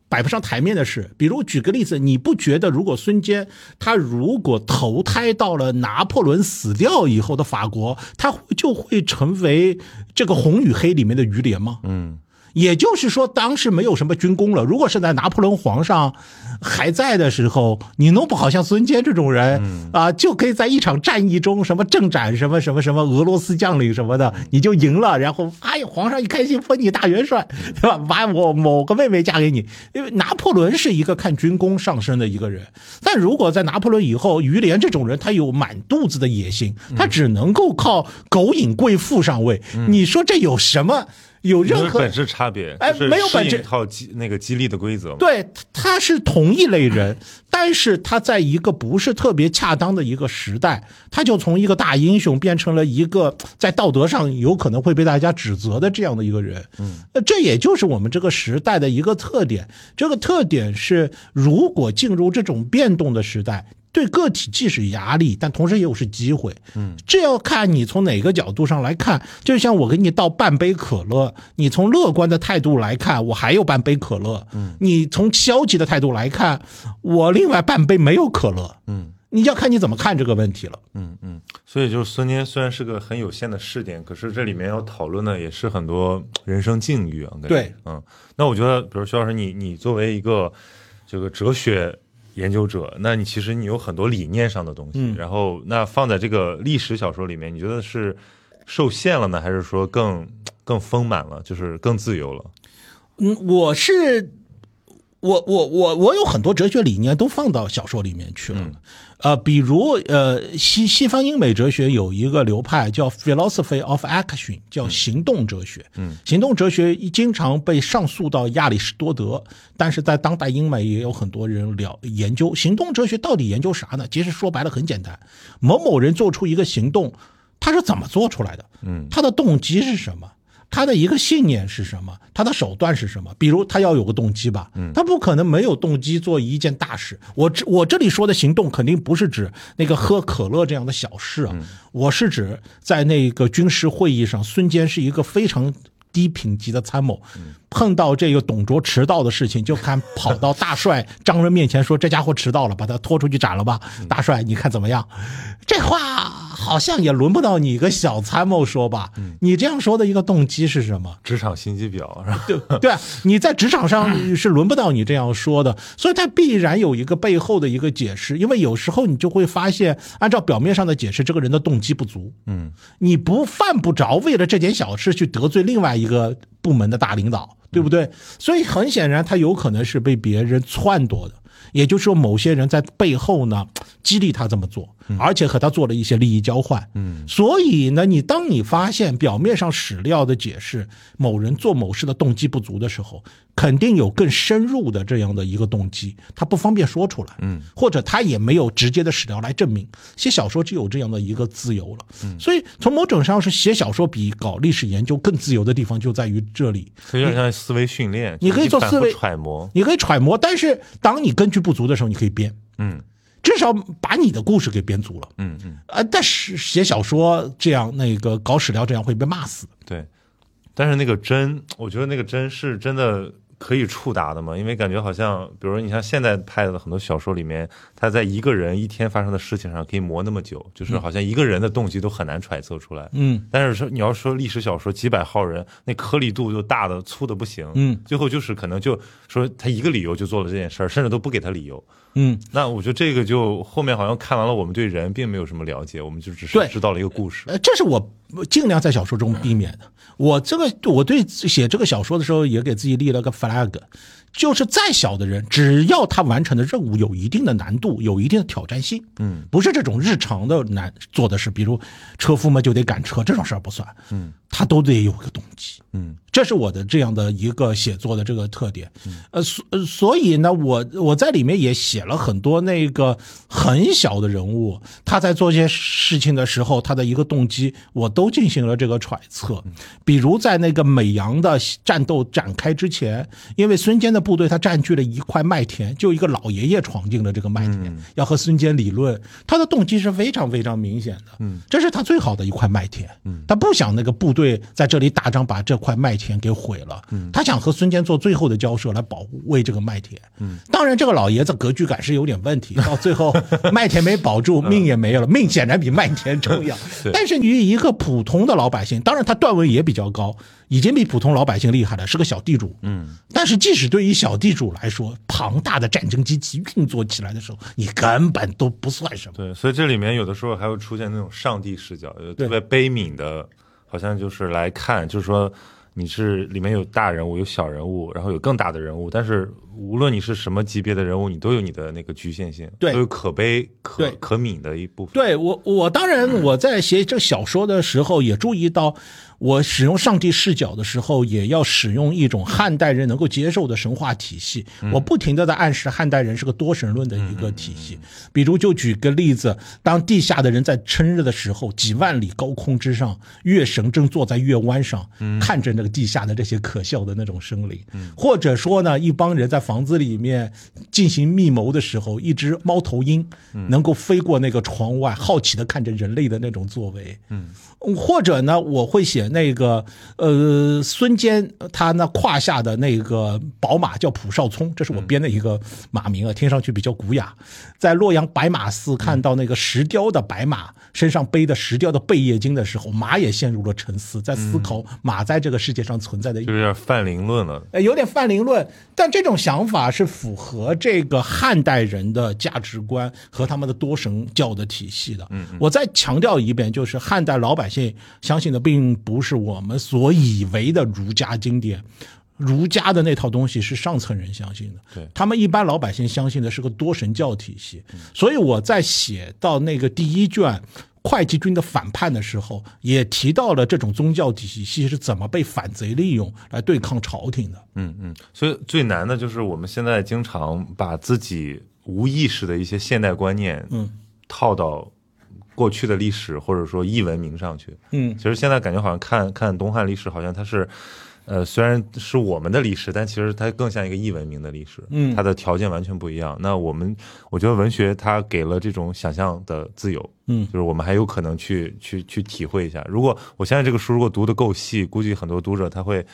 摆不上台面的事，比如举个例子，你不觉得如果孙坚他如果投胎到了拿破仑死掉以后的法国，他就会成为这个红与黑里面的于连吗？嗯。也就是说，当时没有什么军功了。如果是在拿破仑皇上还在的时候，你弄不好像孙坚这种人啊，就可以在一场战役中什么正斩什么什么什么俄罗斯将领什么的，你就赢了。然后，哎，皇上一开心封你大元帅，对吧？把我某个妹妹嫁给你。因为拿破仑是一个看军功上升的一个人，但如果在拿破仑以后，于连这种人，他有满肚子的野心，他只能够靠狗引贵妇上位。你说这有什么？有任何本质差别，哎没有本质套激那个激励的规则。对，他是同一类人，但是他在一个不是特别恰当的一个时代，他就从一个大英雄变成了一个在道德上有可能会被大家指责的这样的一个人。嗯，这也就是我们这个时代的一个特点。这个特点是，如果进入这种变动的时代。对个体既是压力，但同时又是机会。嗯，这要看你从哪个角度上来看。就像我给你倒半杯可乐，你从乐观的态度来看，我还有半杯可乐。嗯，你从消极的态度来看，我另外半杯没有可乐。嗯，你要看你怎么看这个问题了。嗯嗯，所以就是孙坚虽然是个很有限的试点，可是这里面要讨论的也是很多人生境遇啊。对，嗯，那我觉得，比如徐老师，你你作为一个这个哲学。研究者，那你其实你有很多理念上的东西，嗯然后那放在这个历史小说里面，你觉得是受限了呢，还是说更更丰满了，就是更自由了？嗯，我是我我我我有很多哲学理念都放到小说里面去了。嗯呃，比如呃，西西方英美哲学有一个流派叫 philosophy of action，叫行动哲学。嗯，行动哲学经常被上溯到亚里士多德，但是在当代英美也有很多人了研究行动哲学到底研究啥呢？其实说白了很简单，某某人做出一个行动，他是怎么做出来的？嗯，他的动机是什么？他的一个信念是什么？他的手段是什么？比如他要有个动机吧，他不可能没有动机做一件大事。我这我这里说的行动肯定不是指那个喝可乐这样的小事啊，我是指在那个军事会议上，孙坚是一个非常。低品级的参谋，碰到这个董卓迟到的事情，就看跑到大帅张任面前说：“这家伙迟到了，把他拖出去斩了吧。”大帅，你看怎么样？这话好像也轮不到你一个小参谋说吧？你这样说的一个动机是什么？职场心机婊是吧？对对啊，你在职场上是轮不到你这样说的，所以他必然有一个背后的一个解释。因为有时候你就会发现，按照表面上的解释，这个人的动机不足。嗯，你不犯不着为了这件小事去得罪另外一个部门的大领导，对不对？所以很显然，他有可能是被别人撺掇的。也就是说，某些人在背后呢激励他这么做，而且和他做了一些利益交换。嗯，所以呢，你当你发现表面上史料的解释某人做某事的动机不足的时候，肯定有更深入的这样的一个动机，他不方便说出来。嗯，或者他也没有直接的史料来证明。写小说就有这样的一个自由了。嗯，所以从某种上是写小说比搞历史研究更自由的地方就在于这里。所以有点像思维训练，你可以做思维揣摩。你可以揣摩，但是当你根据不足的时候，你可以编，嗯至少把你的故事给编足了。嗯嗯，啊，但是写小说这样，那个搞史料这样会被骂死。对。但是那个真，我觉得那个真是真的可以触达的嘛？因为感觉好像，比如说你像现在拍的很多小说里面，他在一个人一天发生的事情上可以磨那么久，就是好像一个人的动机都很难揣测出来。嗯，但是说你要说历史小说几百号人，那颗粒度就大的粗的不行。嗯，最后就是可能就说他一个理由就做了这件事儿，甚至都不给他理由。嗯，那我觉得这个就后面好像看完了，我们对人并没有什么了解，我们就只是知道了一个故事。呃，这是我尽量在小说中避免的。我这个我对写这个小说的时候也给自己立了个 flag，就是再小的人，只要他完成的任务有一定的难度，有一定的挑战性，嗯，不是这种日常的难做的事，比如车夫嘛就得赶车这种事儿不算，嗯，他都得有个动机，嗯。这是我的这样的一个写作的这个特点，呃，所呃所以呢，我我在里面也写了很多那个很小的人物，他在做一些事情的时候，他的一个动机，我都进行了这个揣测。比如在那个美阳的战斗展开之前，因为孙坚的部队他占据了一块麦田，就一个老爷爷闯进了这个麦田，要和孙坚理论，他的动机是非常非常明显的，嗯，这是他最好的一块麦田，嗯，他不想那个部队在这里打仗把这块麦田给毁了，嗯，他想和孙坚做最后的交涉来保卫这个麦田，嗯，当然这个老爷子格局感是有点问题，[laughs] 到最后麦田没保住，命也没有了，命显然比麦田重要，[laughs] 但是于一个普通的老百姓，当然他段位也比较高，已经比普通老百姓厉害了，是个小地主，嗯，但是即使对于小地主来说，庞大的战争机器运作起来的时候，你根本都不算什么。对，所以这里面有的时候还会出现那种上帝视角，有特别悲悯的，好像就是来看，就是说你是里面有大人物，有小人物，然后有更大的人物，但是无论你是什么级别的人物，你都有你的那个局限性，对都有可悲可可悯的一部分。对我，我当然我在写这小说的时候也注意到，我使用上帝视角的时候，也要使用一种汉代人能够接受的神话体系。我不停的在暗示汉代人是个多神论的一个体系。比如，就举个例子，当地下的人在称日的时候，几万里高空之上，月神正坐在月湾上，看着那个地下的这些可笑的那种生灵。或者说呢，一帮人在房子里面进行密谋的时候，一只猫头鹰能够飞过那个窗外，好奇的看着人类的那种作为。嗯，或者呢，我会写那个呃，孙坚他那胯下的那个宝马叫蒲少聪，这是我编的一个马名啊，听上去比较古雅。在洛阳白马寺看到那个石雕的白马身上背的石雕的贝叶经的时候，马也陷入了沉思，在思考马在这个世界上存在的意义就有点泛灵论了。呃，有点泛灵论，但这种想法是符合这个汉代人的价值观和他们的多神教的体系的。嗯，我再强调一遍，就是汉代老百姓相信的并不是我们所以为的儒家经典。儒家的那套东西是上层人相信的，对他们一般老百姓相信的是个多神教体系，所以我在写到那个第一卷会稽军的反叛的时候，也提到了这种宗教体系是怎么被反贼利用来对抗朝廷的。嗯嗯，所以最难的就是我们现在经常把自己无意识的一些现代观念，嗯，套到过去的历史或者说异文明上去。嗯其实现在感觉好像看看东汉历史，好像它是，呃，虽然是我们的历史，但其实它更像一个异文明的历史。嗯它的条件完全不一样。那我们我觉得文学它给了这种想象的自由，嗯就是我们还有可能去去去体会一下。如果我现在这个书如果读得够细，估计很多读者他会。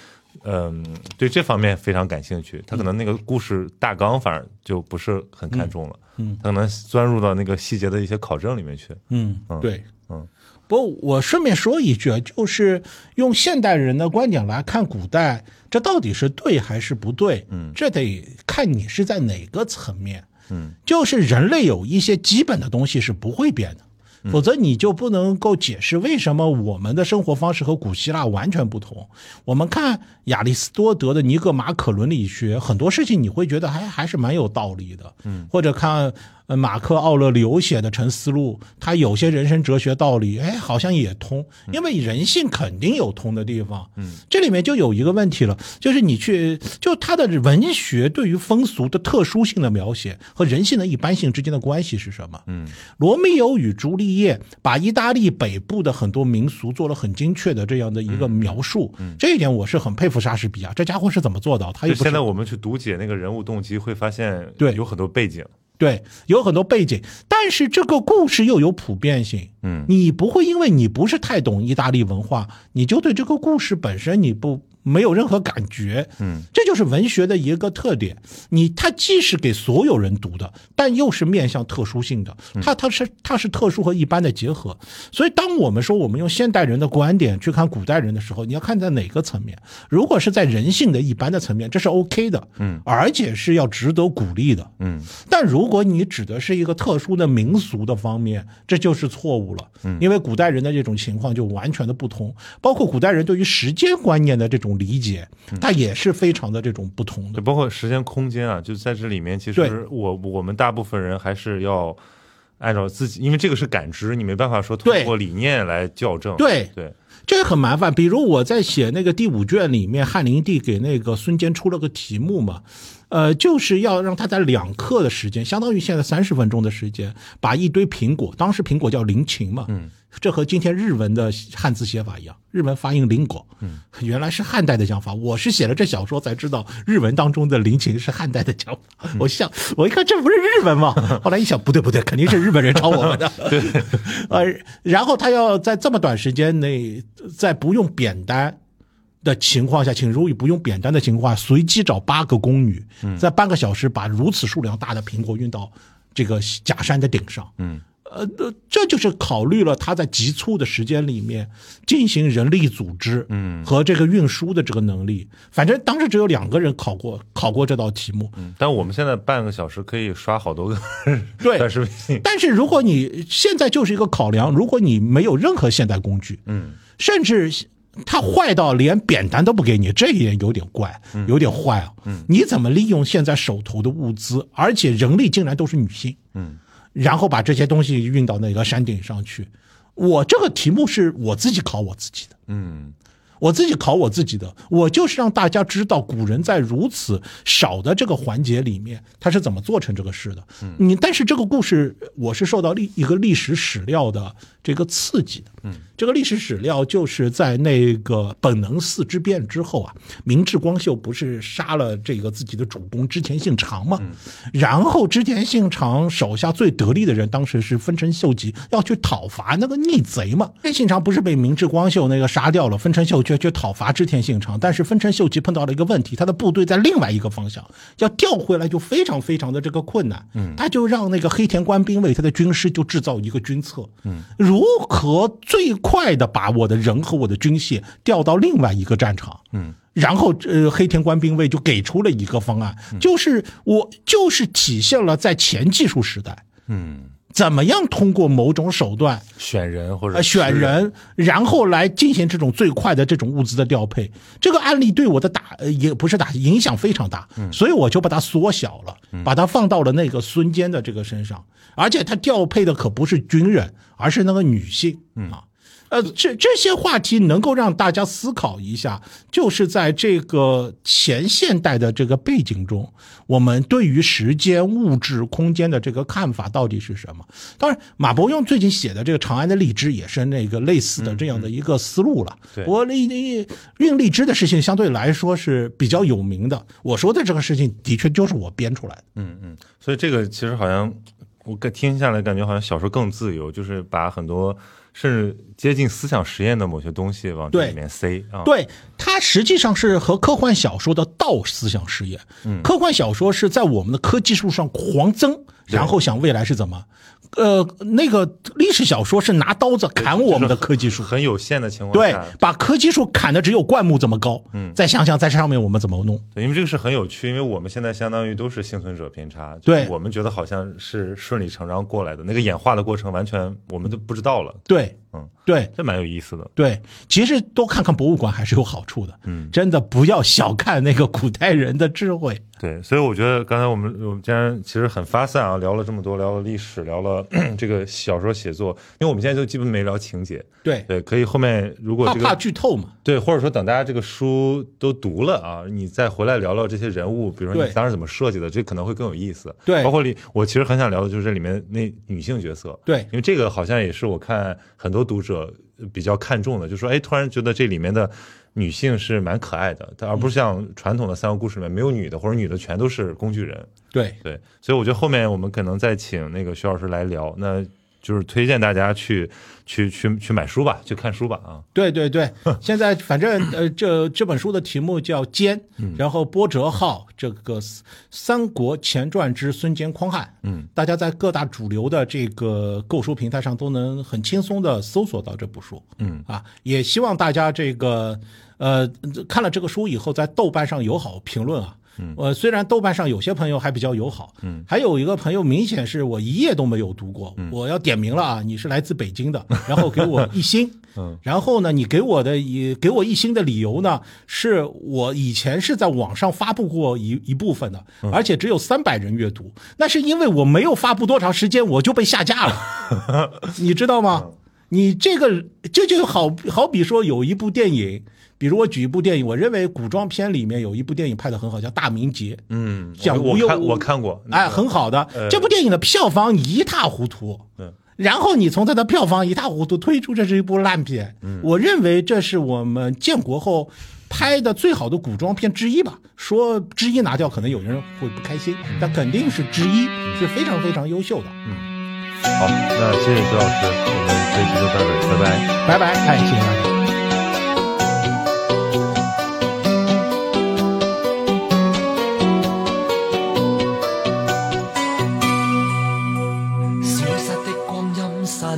嗯，对这方面非常感兴趣，他可能那个故事大纲反而就不是很看重了，嗯，他可能钻入到那个细节的一些考证里面去。嗯，嗯对，嗯。不过我顺便说一句啊，就是用现代人的观点来看古代，这到底是对还是不对？嗯这得看你是在哪个层面。嗯，就是人类有一些基本的东西是不会变的。否则你就不能够解释为什么我们的生活方式和古希腊完全不同。我们看亚里士多德的《尼格马可伦理学》，很多事情你会觉得还还是蛮有道理的。嗯，或者看呃马克奥勒留写的《沉思录》，他有些人生哲学道理，哎，好像也通，因为人性肯定有通的地方。嗯，这里面就有一个问题了，就是你去就他的文学对于风俗的特殊性的描写和人性的一般性之间的关系是什么？嗯，罗密欧与朱丽叶把意大利北部的很多民俗做了很精确的这样的一个描述，嗯这一点我是很佩服莎士比亚，这家伙是怎么做到？他现在我们去读解那个人物动机，会发现对有很多背景。对，有很多背景，但是这个故事又有普遍性。嗯你不会因为你不是太懂意大利文化，你就对这个故事本身你不没有任何感觉。嗯，这就是文学的一个特点。你它既是给所有人读的，但又是面向特殊性的。它它是它是特殊和一般的结合。所以，当我们说我们用现代人的观点去看古代人的时候，你要看在哪个层面？如果是在人性的一般的层面，这是 OK 的。嗯，而且是要值得鼓励的。嗯但如果你指的是一个特殊的民俗的方面，这就是错误了。嗯，因为古代人的这种情况就完全的不同，包括古代人对于时间观念的这种理解，它也是非常的这种不同的。就包括时间空间啊，就在这里面，其实我我们大部分人还是要按照自己，因为这个是感知，你没办法说通过理念来校正。对对，这个很麻烦。比如我在写那个第五卷里面，汉灵帝给那个孙坚出了个题目嘛，呃，就是要让他在两刻的时间，相当于现在三十分钟的时间，把一堆苹果，当时苹果叫灵芹嘛，嗯，这和今天日文的汉字写法一样，日文发音灵果，嗯，原来是汉代的讲法。我是写了这小说才知道，日文当中的灵情是汉代的讲法。我想，我一看这不是日文吗？[laughs] 后来一想，不对不对，肯定是日本人抄我们的。[laughs] 对，[laughs] 呃，然后他要在这么短时间内，在不用扁担。的情况下，请如意不用扁担的情况下，随机找八个宫女，在半个小时把如此数量大的苹果运到这个假山的顶上。嗯，呃，呃这就是考虑了他在急促的时间里面进行人力组织，嗯。和这个运输的这个能力。反正当时只有两个人考过考过这道题目，嗯但我们现在半个小时可以刷好多个对短视频。但是如果你现在就是一个考量，如果你没有任何现代工具，嗯。甚至他坏到连扁担都不给你，这一点有点怪，有点坏啊。嗯。你怎么利用现在手头的物资，而且人力竟然都是女性，嗯，然后把这些东西运到那个山顶上去？我这个题目是我自己考我自己的。嗯，我自己考我自己的，我就是让大家知道古人在如此少的这个环节里面，他是怎么做成这个事的。嗯，你但是这个故事我是受到历一个历史史料的这个刺激的。嗯，这个历史史料就是在那个本能寺之变之后啊，明智光秀不是杀了这个自己的主公织田信长嘛？然后织田信长手下最得力的人，当时是丰臣秀吉要去讨伐那个逆贼嘛。信长不是被明智光秀那个杀掉了，丰臣秀吉去讨伐织田信长，但是丰臣秀吉碰到了一个问题，他的部队在另外一个方向，要调回来就非常非常的这个困难。嗯，他就让那个黑田官兵卫他的军师就制造一个军策，嗯，如何最快的把我的人和我的军械调到另外一个战场，嗯。然后，呃，黑田官兵卫就给出了一个方案，就是我就是体现了在前技术时代，嗯，怎么样通过某种手段选人或者呃选人，然后来进行这种最快的这种物资的调配。这个案例对我的打呃也不是打影响非常大，所以我就把它缩小了，把它放到了那个孙坚的这个身上，而且他调配的可不是军人，而是那个女性啊。呃，这这些话题能够让大家思考一下，就是在这个前现代的这个背景中，我们对于时间、物质、空间的这个看法到底是什么？当然，马伯庸最近写的这个《长安的荔枝》也是那个类似的这样的一个思路了。对我荔荔运荔枝的事情相对来说是比较有名的，我说的这个事情的确就是我编出来的。嗯嗯，所以这个其实好像我感听下来感觉好像小说更自由，就是把很多甚至接近思想实验的某些东西往这里面塞啊。对，它实际上是和科幻小说的道思想实验。嗯，科幻小说是在我们的科技术上狂增，然后想未来是怎么。呃，那个历史小说是拿刀子砍我们的科技树，很有限的情况对下，，把科技树砍的只有灌木这么高。嗯，再想想在上面我们怎么弄。对，因为这个是很有趣，因为我们现在相当于都是幸存者偏差，对我们觉得好像是顺理成章过来的，那个演化的过程完全我们都不知道了，对，嗯，对，这蛮有意思的。对，其实多看看博物馆还是有好处的。嗯，真的不要小看那个古代人的智慧。对，所以我觉得刚才我们我们既然其实很发散啊，聊了这么多，聊了历史，聊了 [clears throat] 这个小说写作，因为我们现在就基本没聊情节。对，对，可以后面如果这个怕怕剧透嘛。对，或者说等大家这个书都读了啊，你再回来聊聊这些人物，比如说你当时怎么设计的，这可能会更有意思。对包括里我其实很想聊的就是这里面那女性角色。对因为这个好像也是我看很多读者比较看重的，就说哎，突然觉得这里面的女性是蛮可爱的，但而不是像传统的三个故事里面没有女的，或者女的全都是工具人。对，对，所以我觉得后面我们可能再请那个徐老师来聊，那就是推荐大家去去去去买书吧，去看书吧啊。对对对，现在反正呃，这这本书的题目叫《坚》，然后波折号这个《三国前传之孙坚匡汉》，嗯，大家在各大主流的这个购书平台上都能很轻松的搜索到这部书，嗯啊，也希望大家这个呃看了这个书以后，在豆瓣上友好评论啊。嗯，呃，虽然豆瓣上有些朋友还比较友好，嗯，还有一个朋友明显是我一页都没有读过，我要点名了啊，你是来自北京的，然后给我一星，[laughs] 嗯，然后呢，你给我的一给我一星的理由呢，是我以前是在网上发布过一一部分的，而且只有三百人阅读，那是因为我没有发布多长时间我就被下架了，[laughs] 你知道吗？你这个这就好好比说有一部电影，比如我举一部电影，我认为古装片里面有一部电影拍的很好，叫《大明劫》，嗯，讲无忧我我看我看过，哎，很好的。这部电影的票房一塌糊涂。嗯然后你从它的票房一塌糊涂推出这是一部烂片，嗯我认为这是我们建国后拍的最好的古装片之一吧。说之一拿掉，可能有人会不开心，但肯定是之一，是非常非常优秀的。嗯好，那谢谢徐老师，我们这期就到这里，拜拜。拜拜，哎，谢谢大家。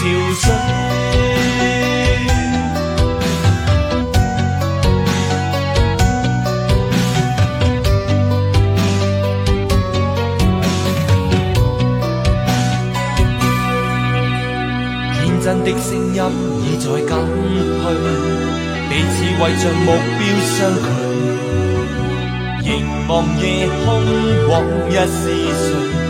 憔悴。天真的聲音已在減退，彼此為着目標相距。凝望夜空，往日是誰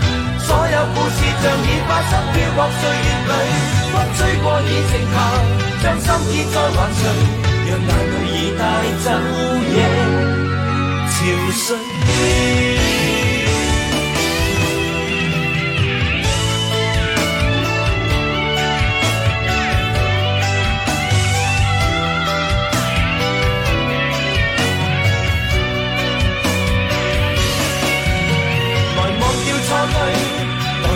所有故事像已发生飘泊岁月里风吹过已静下将心意再还谁让眼泪已带走夜憔悴来忘掉错对